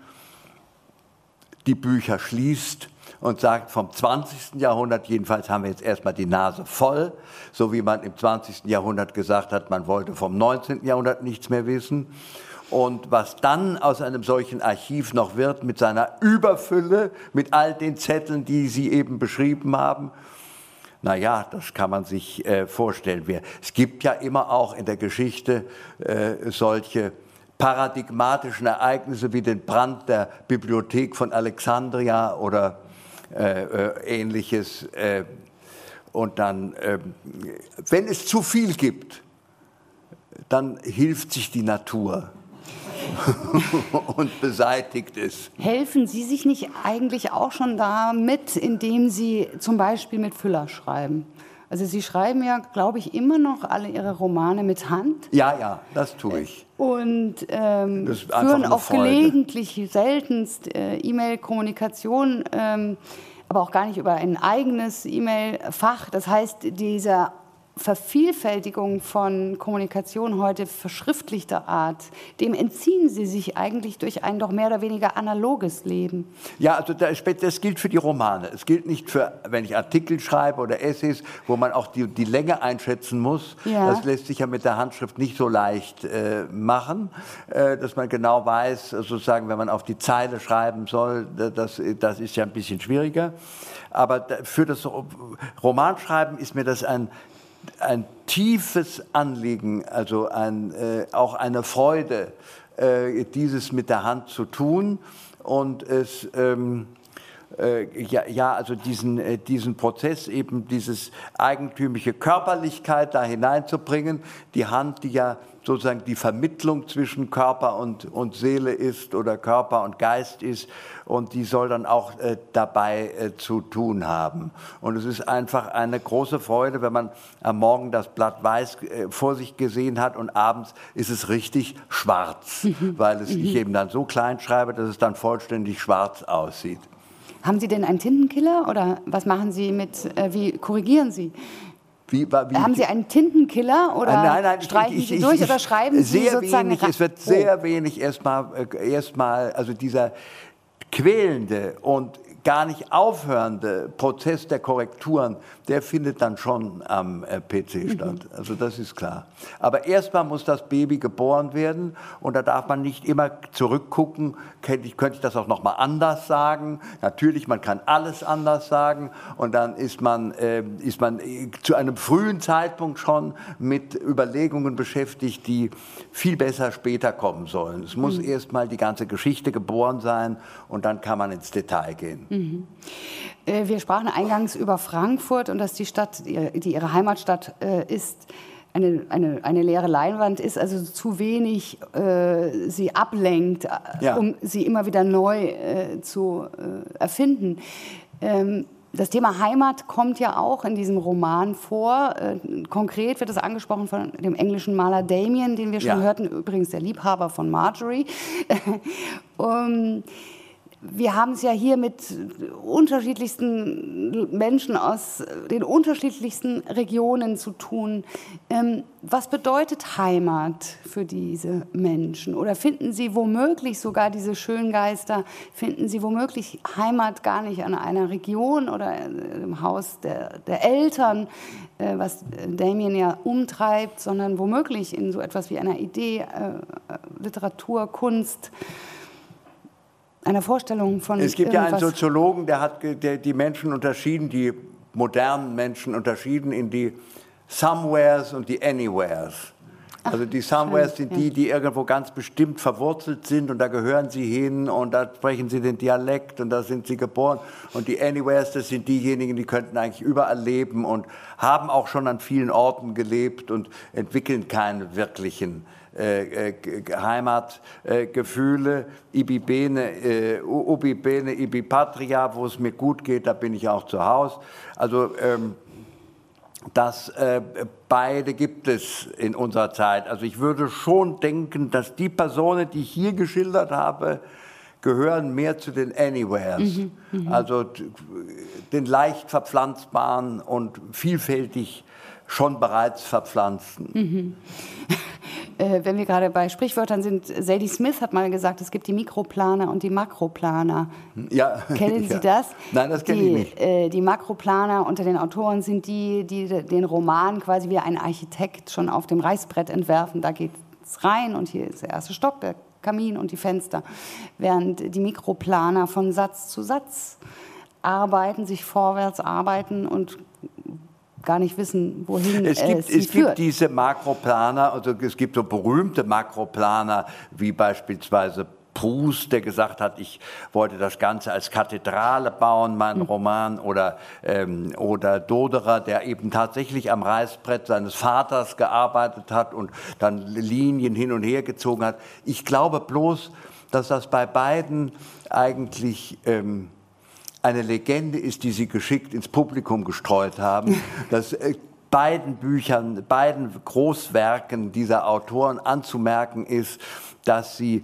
die Bücher schließt und sagt, vom 20. Jahrhundert jedenfalls haben wir jetzt erstmal die Nase voll, so wie man im 20. Jahrhundert gesagt hat, man wollte vom 19. Jahrhundert nichts mehr wissen. Und was dann aus einem solchen Archiv noch wird, mit seiner Überfülle, mit all den Zetteln, die Sie eben beschrieben haben, na ja, das kann man sich äh, vorstellen. Es gibt ja immer auch in der Geschichte äh, solche paradigmatischen Ereignisse wie den Brand der Bibliothek von Alexandria oder äh, äh ähnliches. Äh, und dann, ähm, wenn es zu viel gibt, dann hilft sich die Natur. [laughs] und beseitigt ist. Helfen Sie sich nicht eigentlich auch schon damit, indem Sie zum Beispiel mit Füller schreiben? Also Sie schreiben ja, glaube ich, immer noch alle Ihre Romane mit Hand. Ja, ja, das tue ich. Und ähm, führen auch Freude. gelegentlich, seltenst äh, E-Mail-Kommunikation. Ähm, aber auch gar nicht über ein eigenes E-Mail-Fach. Das heißt, dieser Vervielfältigung von Kommunikation heute verschriftlichter Art, dem entziehen Sie sich eigentlich durch ein doch mehr oder weniger analoges Leben. Ja, also das gilt für die Romane. Es gilt nicht für, wenn ich Artikel schreibe oder Essays, wo man auch die, die Länge einschätzen muss. Ja. Das lässt sich ja mit der Handschrift nicht so leicht äh, machen, äh, dass man genau weiß, sozusagen, wenn man auf die Zeile schreiben soll, das, das ist ja ein bisschen schwieriger. Aber für das Romanschreiben ist mir das ein ein tiefes Anliegen, also ein, äh, auch eine Freude, äh, dieses mit der Hand zu tun und es ähm, äh, ja, ja, also diesen, äh, diesen Prozess eben dieses eigentümliche Körperlichkeit da hineinzubringen, die Hand, die ja sozusagen die Vermittlung zwischen Körper und, und Seele ist oder Körper und Geist ist und die soll dann auch äh, dabei äh, zu tun haben. Und es ist einfach eine große Freude, wenn man am Morgen das Blatt weiß äh, vor sich gesehen hat und abends ist es richtig schwarz, [laughs] weil es ich eben dann so klein schreibe, dass es dann vollständig schwarz aussieht. Haben Sie denn einen Tintenkiller oder was machen Sie mit, äh, wie korrigieren Sie? Wie, wie, Haben Sie einen Tintenkiller oder nein, nein, streichen ich, ich, Sie durch ich, oder schreiben Sie sozusagen? Wenig, es wird sehr oh. wenig erstmal, äh, erstmal, also dieser quälende und gar nicht aufhörende Prozess der Korrekturen, der findet dann schon am äh, PC mhm. statt. Also das ist klar. Aber erstmal muss das Baby geboren werden und da darf man nicht immer zurückgucken, könnte ich, könnte ich das auch noch mal anders sagen. Natürlich, man kann alles anders sagen und dann ist man, äh, ist man äh, zu einem frühen Zeitpunkt schon mit Überlegungen beschäftigt, die viel besser später kommen sollen. Es muss mhm. erstmal die ganze Geschichte geboren sein und dann kann man ins Detail gehen. Mhm. Äh, wir sprachen eingangs über Frankfurt und dass die Stadt, die ihre Heimatstadt äh, ist, eine, eine, eine leere Leinwand ist, also zu wenig äh, sie ablenkt, äh, ja. um sie immer wieder neu äh, zu äh, erfinden. Ähm, das Thema Heimat kommt ja auch in diesem Roman vor. Konkret wird es angesprochen von dem englischen Maler Damien, den wir schon ja. hörten, übrigens der Liebhaber von Marjorie. um, [laughs] wir haben es ja hier mit unterschiedlichsten Menschen aus den unterschiedlichsten Regionen zu tun. Ähm, was bedeutet Heimat für diese Menschen? Oder finden Sie womöglich sogar diese Schöngeister, finden Sie womöglich Heimat gar nicht an einer Region oder im Haus der, der Eltern, äh, was Damien ja umtreibt, sondern womöglich in so etwas wie einer Idee, äh, Literatur, Kunst? Einer Vorstellung von. Es gibt ja einen Soziologen, der hat der, die Menschen unterschieden, die modernen Menschen unterschieden in die Somewheres und die Anywheres. Also die Somewheres sind die, die irgendwo ganz bestimmt verwurzelt sind und da gehören sie hin und da sprechen sie den Dialekt und da sind sie geboren. Und die Anywheres, das sind diejenigen, die könnten eigentlich überall leben und haben auch schon an vielen Orten gelebt und entwickeln keine wirklichen äh, äh, Heimatgefühle, ibi bene, äh, ubi bene, ibi patria, wo es mir gut geht, da bin ich auch zu Hause. Also ähm, das äh, beide gibt es in unserer Zeit. Also ich würde schon denken, dass die Personen, die ich hier geschildert habe, gehören mehr zu den Anywheres, mhm, mh. also den leicht verpflanzbaren und vielfältig schon bereits verpflanzten. Mhm. Äh, wenn wir gerade bei Sprichwörtern sind, Sadie Smith hat mal gesagt, es gibt die Mikroplaner und die Makroplaner. Ja. Kennen [laughs] Sie ja. das? Nein, das kenne ich nicht. Äh, die Makroplaner unter den Autoren sind die, die den Roman quasi wie ein Architekt schon auf dem Reißbrett entwerfen. Da geht es rein und hier ist der erste Stock, der Kamin und die Fenster. Während die Mikroplaner von Satz zu Satz arbeiten, sich vorwärts arbeiten und gar nicht wissen, wohin es gibt, es, es gibt diese Makroplaner, also es gibt so berühmte Makroplaner wie beispielsweise Proust, der gesagt hat, ich wollte das Ganze als Kathedrale bauen, mein mhm. Roman, oder, ähm, oder Doderer, der eben tatsächlich am Reißbrett seines Vaters gearbeitet hat und dann Linien hin und her gezogen hat. Ich glaube bloß, dass das bei beiden eigentlich ähm, eine Legende ist, die Sie geschickt ins Publikum gestreut haben. [laughs] Das äh, beiden Büchern, beiden Großwerken dieser Autoren anzumerken ist, dass sie äh,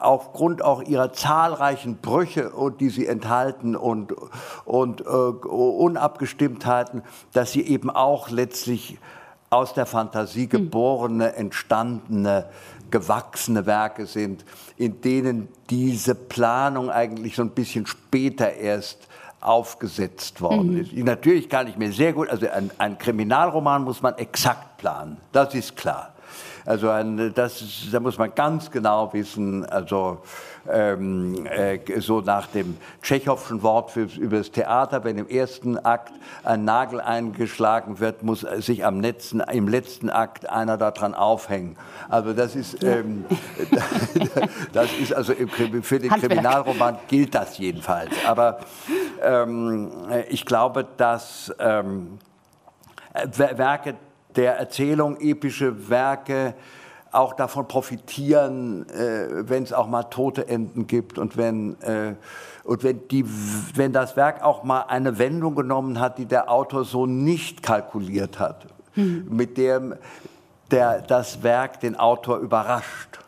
aufgrund auch ihrer zahlreichen Brüche, die sie enthalten und, und äh, Unabgestimmtheiten, dass sie eben auch letztlich aus der Fantasie geborene, entstandene, gewachsene Werke sind, in denen diese Planung eigentlich so ein bisschen später erst aufgesetzt worden mhm. ist. Natürlich kann ich mir sehr gut, also ein, ein Kriminalroman muss man exakt planen, das ist klar. Also ein, das, da muss man ganz genau wissen, also ähm, äh, so nach dem Tschechowschen Wort für, über das Theater, wenn im ersten Akt ein Nagel eingeschlagen wird, muss sich am letzten, im letzten Akt einer daran aufhängen. Also das ist, ähm, [laughs] das ist also für den Handwerk. Kriminalroman gilt das jedenfalls. Aber ähm, ich glaube, dass ähm, Werke der Erzählung, epische Werke, auch davon profitieren, äh, wenn es auch mal tote Enden gibt und wenn äh, und wenn, die, wenn das Werk auch mal eine Wendung genommen hat, die der Autor so nicht kalkuliert hat, mhm. mit dem der, das Werk den Autor überrascht.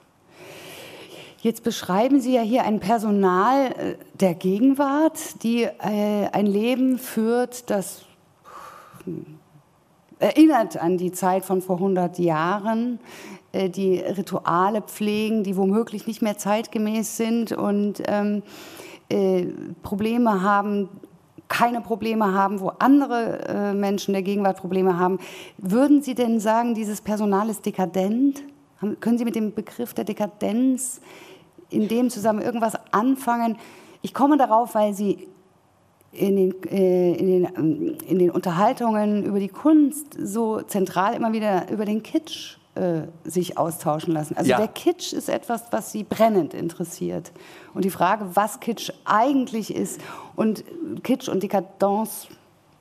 Jetzt beschreiben Sie ja hier ein Personal äh, der Gegenwart, die äh, ein Leben führt, das erinnert an die Zeit von vor 100 Jahren, äh, die Rituale pflegen, die womöglich nicht mehr zeitgemäß sind und ähm, äh, Probleme haben, keine Probleme haben, wo andere äh, Menschen der Gegenwart Probleme haben. Würden Sie denn sagen, dieses Personal ist dekadent? Haben, können Sie mit dem Begriff der Dekadenz in dem zusammen irgendwas anfangen? Ich komme darauf, weil Sie in den, äh, in, den, ähm, in den Unterhaltungen über die Kunst so zentral immer wieder über den Kitsch äh, sich austauschen lassen. Also ja. der Kitsch ist etwas, was sie brennend interessiert. Und die Frage, was Kitsch eigentlich ist und Kitsch und Dekadence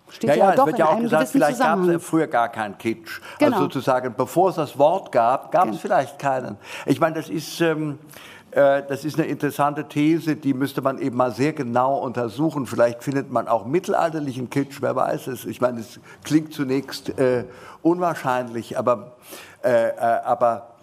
steht ja, ja, ja doch wird ja auch gesagt, vielleicht gab es früher gar keinen Kitsch. Also genau. Also sozusagen, bevor es das Wort gab, gab es vielleicht keinen. Ich meine, das ist... Ähm, äh, das ist eine interessante These, die müsste man eben mal sehr genau untersuchen. Vielleicht findet man auch mittelalterlichen Kitsch, wer weiß es. Ich meine, es klingt zunächst äh, unwahrscheinlich, aber, äh, äh, aber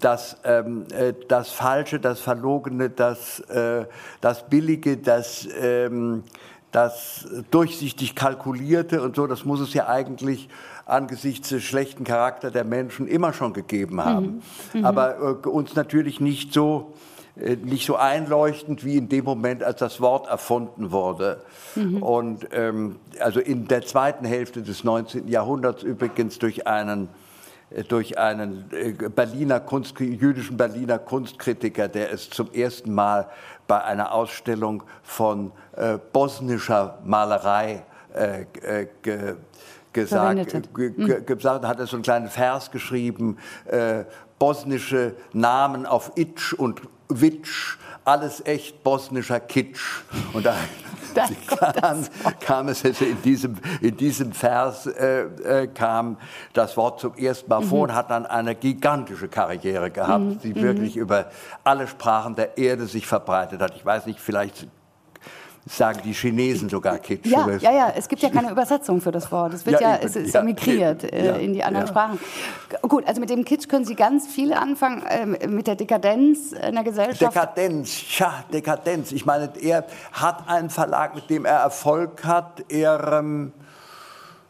das, ähm, äh, das Falsche, das Verlogene, das, äh, das Billige, das, ähm, das durchsichtig Kalkulierte und so, das muss es ja eigentlich angesichts des schlechten Charakter der Menschen immer schon gegeben haben. Mhm. Mhm. Aber äh, uns natürlich nicht so, äh, nicht so einleuchtend wie in dem Moment, als das Wort erfunden wurde. Mhm. Und ähm, also in der zweiten Hälfte des 19. Jahrhunderts übrigens durch einen äh, durch einen äh, Berliner Kunst, jüdischen Berliner Kunstkritiker, der es zum ersten Mal bei einer Ausstellung von äh, bosnischer Malerei äh, äh, gesagt, mhm. gesagt hat er so einen kleinen Vers geschrieben, äh, bosnische Namen auf Itsch und Witsch, alles echt bosnischer Kitsch. Und da [laughs] [laughs] kam, kam, es also in diesem, in diesem Vers äh, äh, kam das Wort zum ersten Mal mhm. vor und hat dann eine gigantische Karriere gehabt, mhm. die wirklich mhm. über alle Sprachen der Erde sich verbreitet hat. Ich weiß nicht, vielleicht sagen die Chinesen sogar Kitsch. Ja, ja, ja, es gibt ja keine Übersetzung für das Wort. Es wird ja, ja es ist ja, migriert äh, ja, in die anderen Sprachen. Gut, also mit dem Kitsch können Sie ganz viel anfangen, äh, mit der Dekadenz in der Gesellschaft. Dekadenz, tja, Dekadenz. Ich meine, er hat einen Verlag, mit dem er Erfolg hat. Er... Ähm,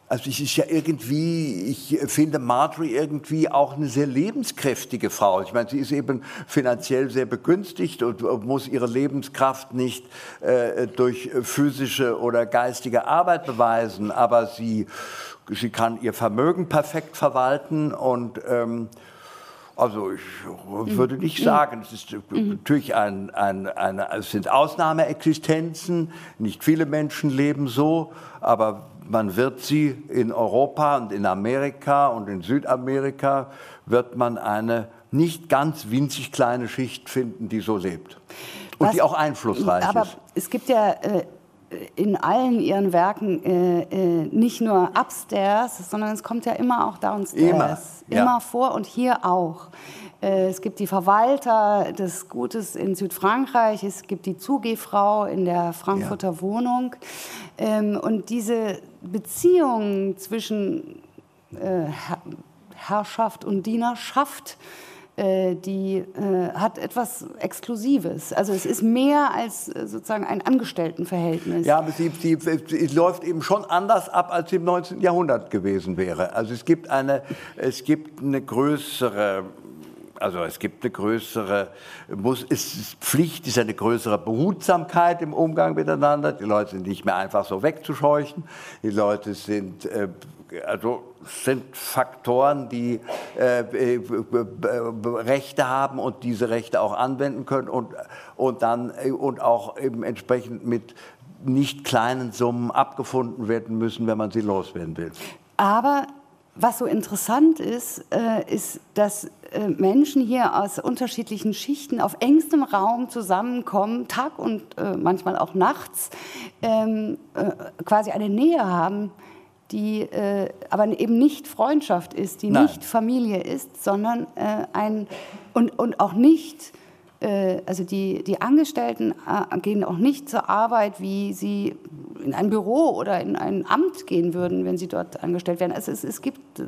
also es ist ja irgendwie, ich finde Marjorie irgendwie auch eine sehr lebenskräftige Frau. Ich meine, sie ist eben finanziell sehr begünstigt und muss ihre Lebenskraft nicht äh, durch physische oder geistige Arbeit beweisen, aber sie, sie kann ihr Vermögen perfekt verwalten und ähm, also ich würde mhm. nicht sagen, es ist mhm. natürlich ein, ein, eine, es sind Ausnahmeexistenzen, nicht viele Menschen leben so, aber man wird sie in Europa und in Amerika und in Südamerika, wird man eine nicht ganz winzig kleine Schicht finden, die so lebt. Und Was, die auch einflussreich aber ist. Es gibt ja äh, in allen ihren Werken äh, äh, nicht nur upstairs, sondern es kommt ja immer auch downstairs. Immer, ja. immer vor und hier auch. Äh, es gibt die Verwalter des Gutes in Südfrankreich, es gibt die Zugehfrau in der Frankfurter ja. Wohnung. Ähm, und diese Beziehung zwischen äh, Herrschaft und Dienerschaft äh, die äh, hat etwas Exklusives. Also es ist mehr als sozusagen ein Angestelltenverhältnis. Ja, aber sie, sie, sie, läuft eben schon anders ab, als sie im 19. Jahrhundert gewesen wäre. Also es gibt eine, es gibt eine größere also es gibt eine größere, muss, ist Pflicht, ist eine größere Behutsamkeit im Umgang miteinander. Die Leute sind nicht mehr einfach so wegzuscheuchen. Die Leute sind äh, also sind Faktoren, die äh, äh, Rechte haben und diese Rechte auch anwenden können und, und dann äh, und auch eben entsprechend mit nicht kleinen Summen abgefunden werden müssen, wenn man sie loswerden will. Aber was so interessant ist, äh, ist, dass Menschen hier aus unterschiedlichen Schichten auf engstem Raum zusammenkommen, Tag und äh, manchmal auch nachts, ähm, äh, quasi eine Nähe haben, die äh, aber eben nicht Freundschaft ist, die Nein. nicht Familie ist, sondern äh, ein und, und auch nicht, äh, also die, die Angestellten äh, gehen auch nicht zur Arbeit, wie sie in ein Büro oder in ein Amt gehen würden, wenn sie dort angestellt werden. Also es, es gibt äh,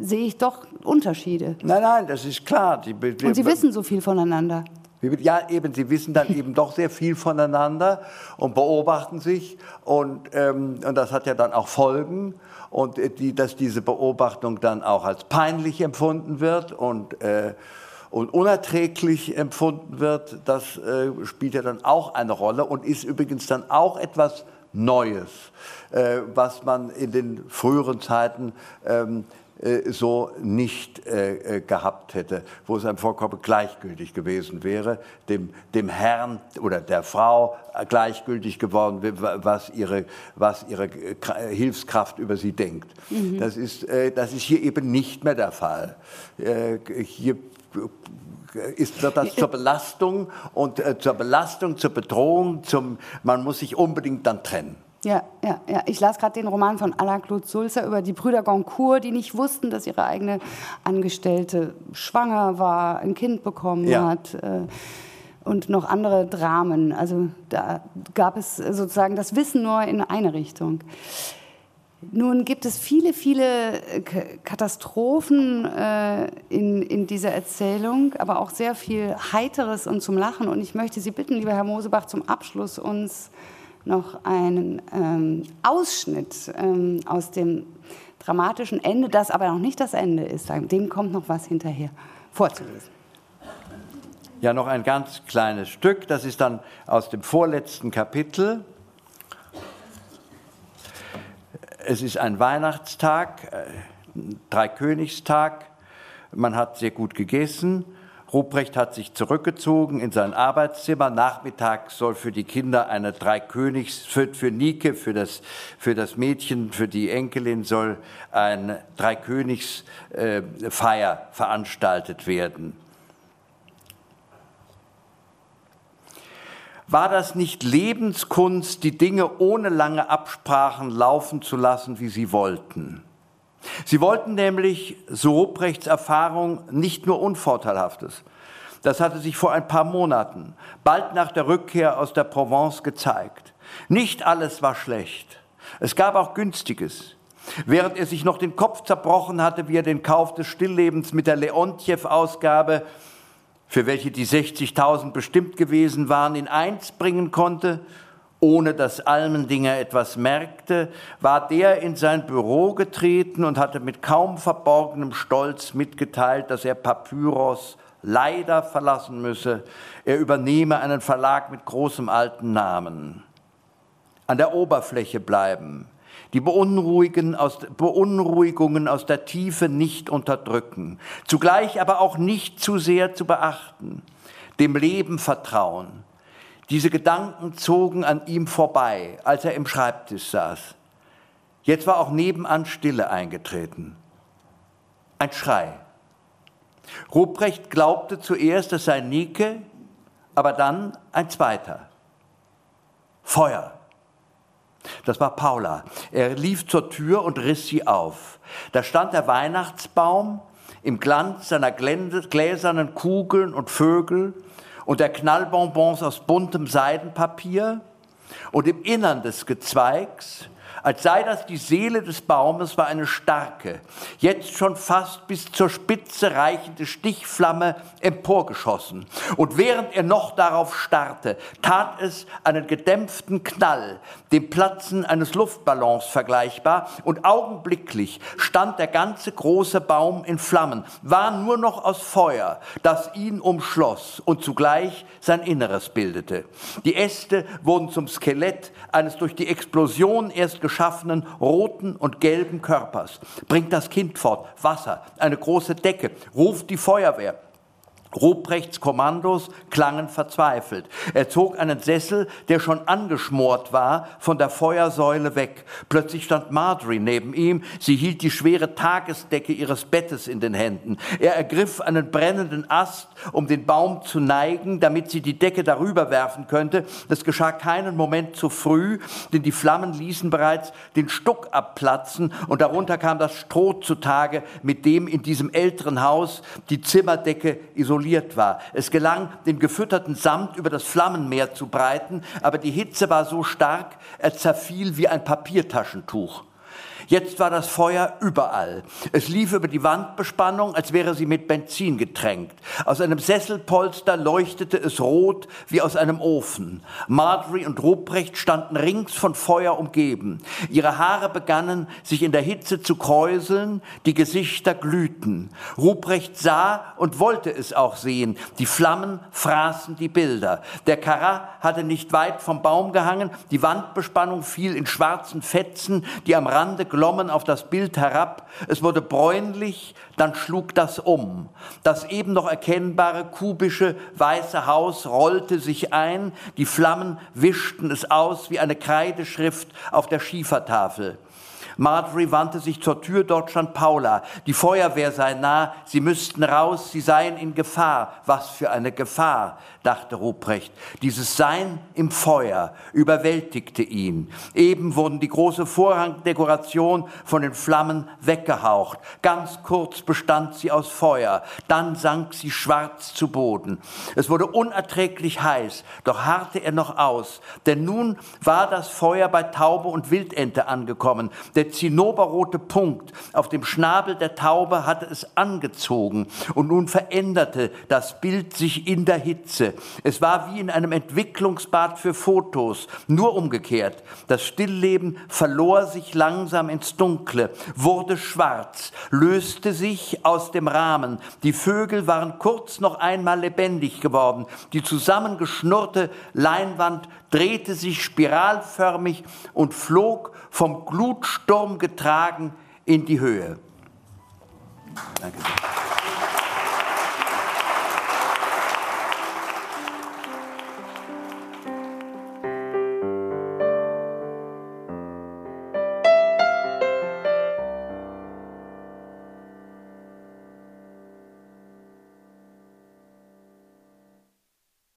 sehe ich doch Unterschiede. Nein, nein, das ist klar. Die, und Sie wissen so viel voneinander. Ja, eben, sie wissen dann eben doch sehr viel voneinander und beobachten sich. Und, ähm, und das hat ja dann auch Folgen. Und äh, die, dass diese Beobachtung dann auch als peinlich empfunden wird und, äh, und unerträglich empfunden wird, das äh, spielt ja dann auch eine Rolle und ist übrigens dann auch etwas Neues, äh, was man in den früheren Zeiten ähm, äh, so nicht äh, äh, gehabt hätte, wo es einem vollkommen gleichgültig gewesen wäre, dem, dem Herrn oder der Frau gleichgültig geworden, was ihre, was ihre Hilfskraft über sie denkt. Mhm. Das, ist, das ist hier eben nicht mehr der Fall. Hier ist, das zur Belastung und zur Belastung, zur Bedrohung, zum, man muss sich unbedingt dann trennen. Ja, ja, ja. Ich las gerade den Roman von Alain Claude Sulzer über die Brüder Goncourt, die nicht wussten, dass ihre eigene Angestellte schwanger war, ein Kind bekommen ja. hat. Äh, und noch andere Dramen. Also da gab es sozusagen das Wissen nur in eine Richtung. Nun gibt es viele, viele Katastrophen äh, in, in dieser Erzählung, aber auch sehr viel Heiteres und zum Lachen. Und ich möchte Sie bitten, lieber Herr Mosebach, zum Abschluss uns noch einen ähm, Ausschnitt ähm, aus dem dramatischen Ende, das aber noch nicht das Ende ist. Dem kommt noch was hinterher vorzulesen. Ja, noch ein ganz kleines Stück, das ist dann aus dem vorletzten Kapitel. Es ist ein Weihnachtstag, äh, Dreikönigstag. Man hat sehr gut gegessen Ruprecht hat sich zurückgezogen in sein Arbeitszimmer. Nachmittags soll für die Kinder eine Dreikönigs, für, für Nike, für das, für das Mädchen, für die Enkelin soll eine Dreikönigsfeier äh, veranstaltet werden. War das nicht Lebenskunst, die Dinge ohne lange Absprachen laufen zu lassen, wie sie wollten? Sie wollten nämlich, so Ruprechts Erfahrung, nicht nur Unvorteilhaftes. Das hatte sich vor ein paar Monaten, bald nach der Rückkehr aus der Provence, gezeigt. Nicht alles war schlecht. Es gab auch Günstiges. Während er sich noch den Kopf zerbrochen hatte, wie er den Kauf des Stilllebens mit der Leontjew-Ausgabe, für welche die 60.000 bestimmt gewesen waren, in eins bringen konnte, ohne dass Almendinger etwas merkte, war der in sein Büro getreten und hatte mit kaum verborgenem Stolz mitgeteilt, dass er Papyros leider verlassen müsse. Er übernehme einen Verlag mit großem alten Namen. An der Oberfläche bleiben, die aus, Beunruhigungen aus der Tiefe nicht unterdrücken, zugleich aber auch nicht zu sehr zu beachten, dem Leben vertrauen, diese Gedanken zogen an ihm vorbei, als er im Schreibtisch saß. Jetzt war auch nebenan Stille eingetreten. Ein Schrei. Ruprecht glaubte zuerst, es sei Nike, aber dann ein zweiter. Feuer. Das war Paula. Er lief zur Tür und riss sie auf. Da stand der Weihnachtsbaum im Glanz seiner gläsernen Kugeln und Vögel und der Knallbonbons aus buntem Seidenpapier und im Innern des Gezweigs als sei das die Seele des Baumes, war eine starke, jetzt schon fast bis zur Spitze reichende Stichflamme emporgeschossen. Und während er noch darauf starrte, tat es einen gedämpften Knall, dem Platzen eines Luftballons vergleichbar, und augenblicklich stand der ganze große Baum in Flammen, war nur noch aus Feuer, das ihn umschloss und zugleich sein Inneres bildete. Die Äste wurden zum Skelett eines durch die Explosion erst geschaffenen roten und gelben Körpers. Bringt das Kind fort, Wasser, eine große Decke, ruft die Feuerwehr. Ruprechts Kommandos klangen verzweifelt. Er zog einen Sessel, der schon angeschmort war, von der Feuersäule weg. Plötzlich stand Marjorie neben ihm. Sie hielt die schwere Tagesdecke ihres Bettes in den Händen. Er ergriff einen brennenden Ast, um den Baum zu neigen, damit sie die Decke darüber werfen könnte. Das geschah keinen Moment zu früh, denn die Flammen ließen bereits den Stuck abplatzen und darunter kam das Stroh zutage, mit dem in diesem älteren Haus die Zimmerdecke isoliert isoliert war. Es gelang, den gefütterten Samt über das Flammenmeer zu breiten, aber die Hitze war so stark, er zerfiel wie ein Papiertaschentuch. Jetzt war das Feuer überall. Es lief über die Wandbespannung, als wäre sie mit Benzin getränkt. Aus einem Sesselpolster leuchtete es rot wie aus einem Ofen. Marjorie und Ruprecht standen rings von Feuer umgeben. Ihre Haare begannen, sich in der Hitze zu kräuseln, die Gesichter glühten. Ruprecht sah und wollte es auch sehen. Die Flammen fraßen die Bilder. Der Kara hatte nicht weit vom Baum gehangen. Die Wandbespannung fiel in schwarzen Fetzen, die am Rande glommen auf das Bild herab, es wurde bräunlich, dann schlug das um. Das eben noch erkennbare kubische weiße Haus rollte sich ein, die Flammen wischten es aus wie eine Kreideschrift auf der Schiefertafel. Marjorie wandte sich zur Tür, dort stand Paula. Die Feuerwehr sei nah, sie müssten raus, sie seien in Gefahr. Was für eine Gefahr, dachte Ruprecht. Dieses Sein im Feuer überwältigte ihn. Eben wurden die große Vorhangdekoration von den Flammen weggehaucht. Ganz kurz bestand sie aus Feuer, dann sank sie schwarz zu Boden. Es wurde unerträglich heiß, doch harrte er noch aus, denn nun war das Feuer bei Taube und Wildente angekommen. Der der zinnoberrote Punkt auf dem Schnabel der Taube hatte es angezogen und nun veränderte das Bild sich in der Hitze. Es war wie in einem Entwicklungsbad für Fotos, nur umgekehrt. Das Stillleben verlor sich langsam ins Dunkle, wurde schwarz, löste sich aus dem Rahmen. Die Vögel waren kurz noch einmal lebendig geworden. Die zusammengeschnurrte Leinwand drehte sich spiralförmig und flog vom Glutsturm getragen in die Höhe. Danke.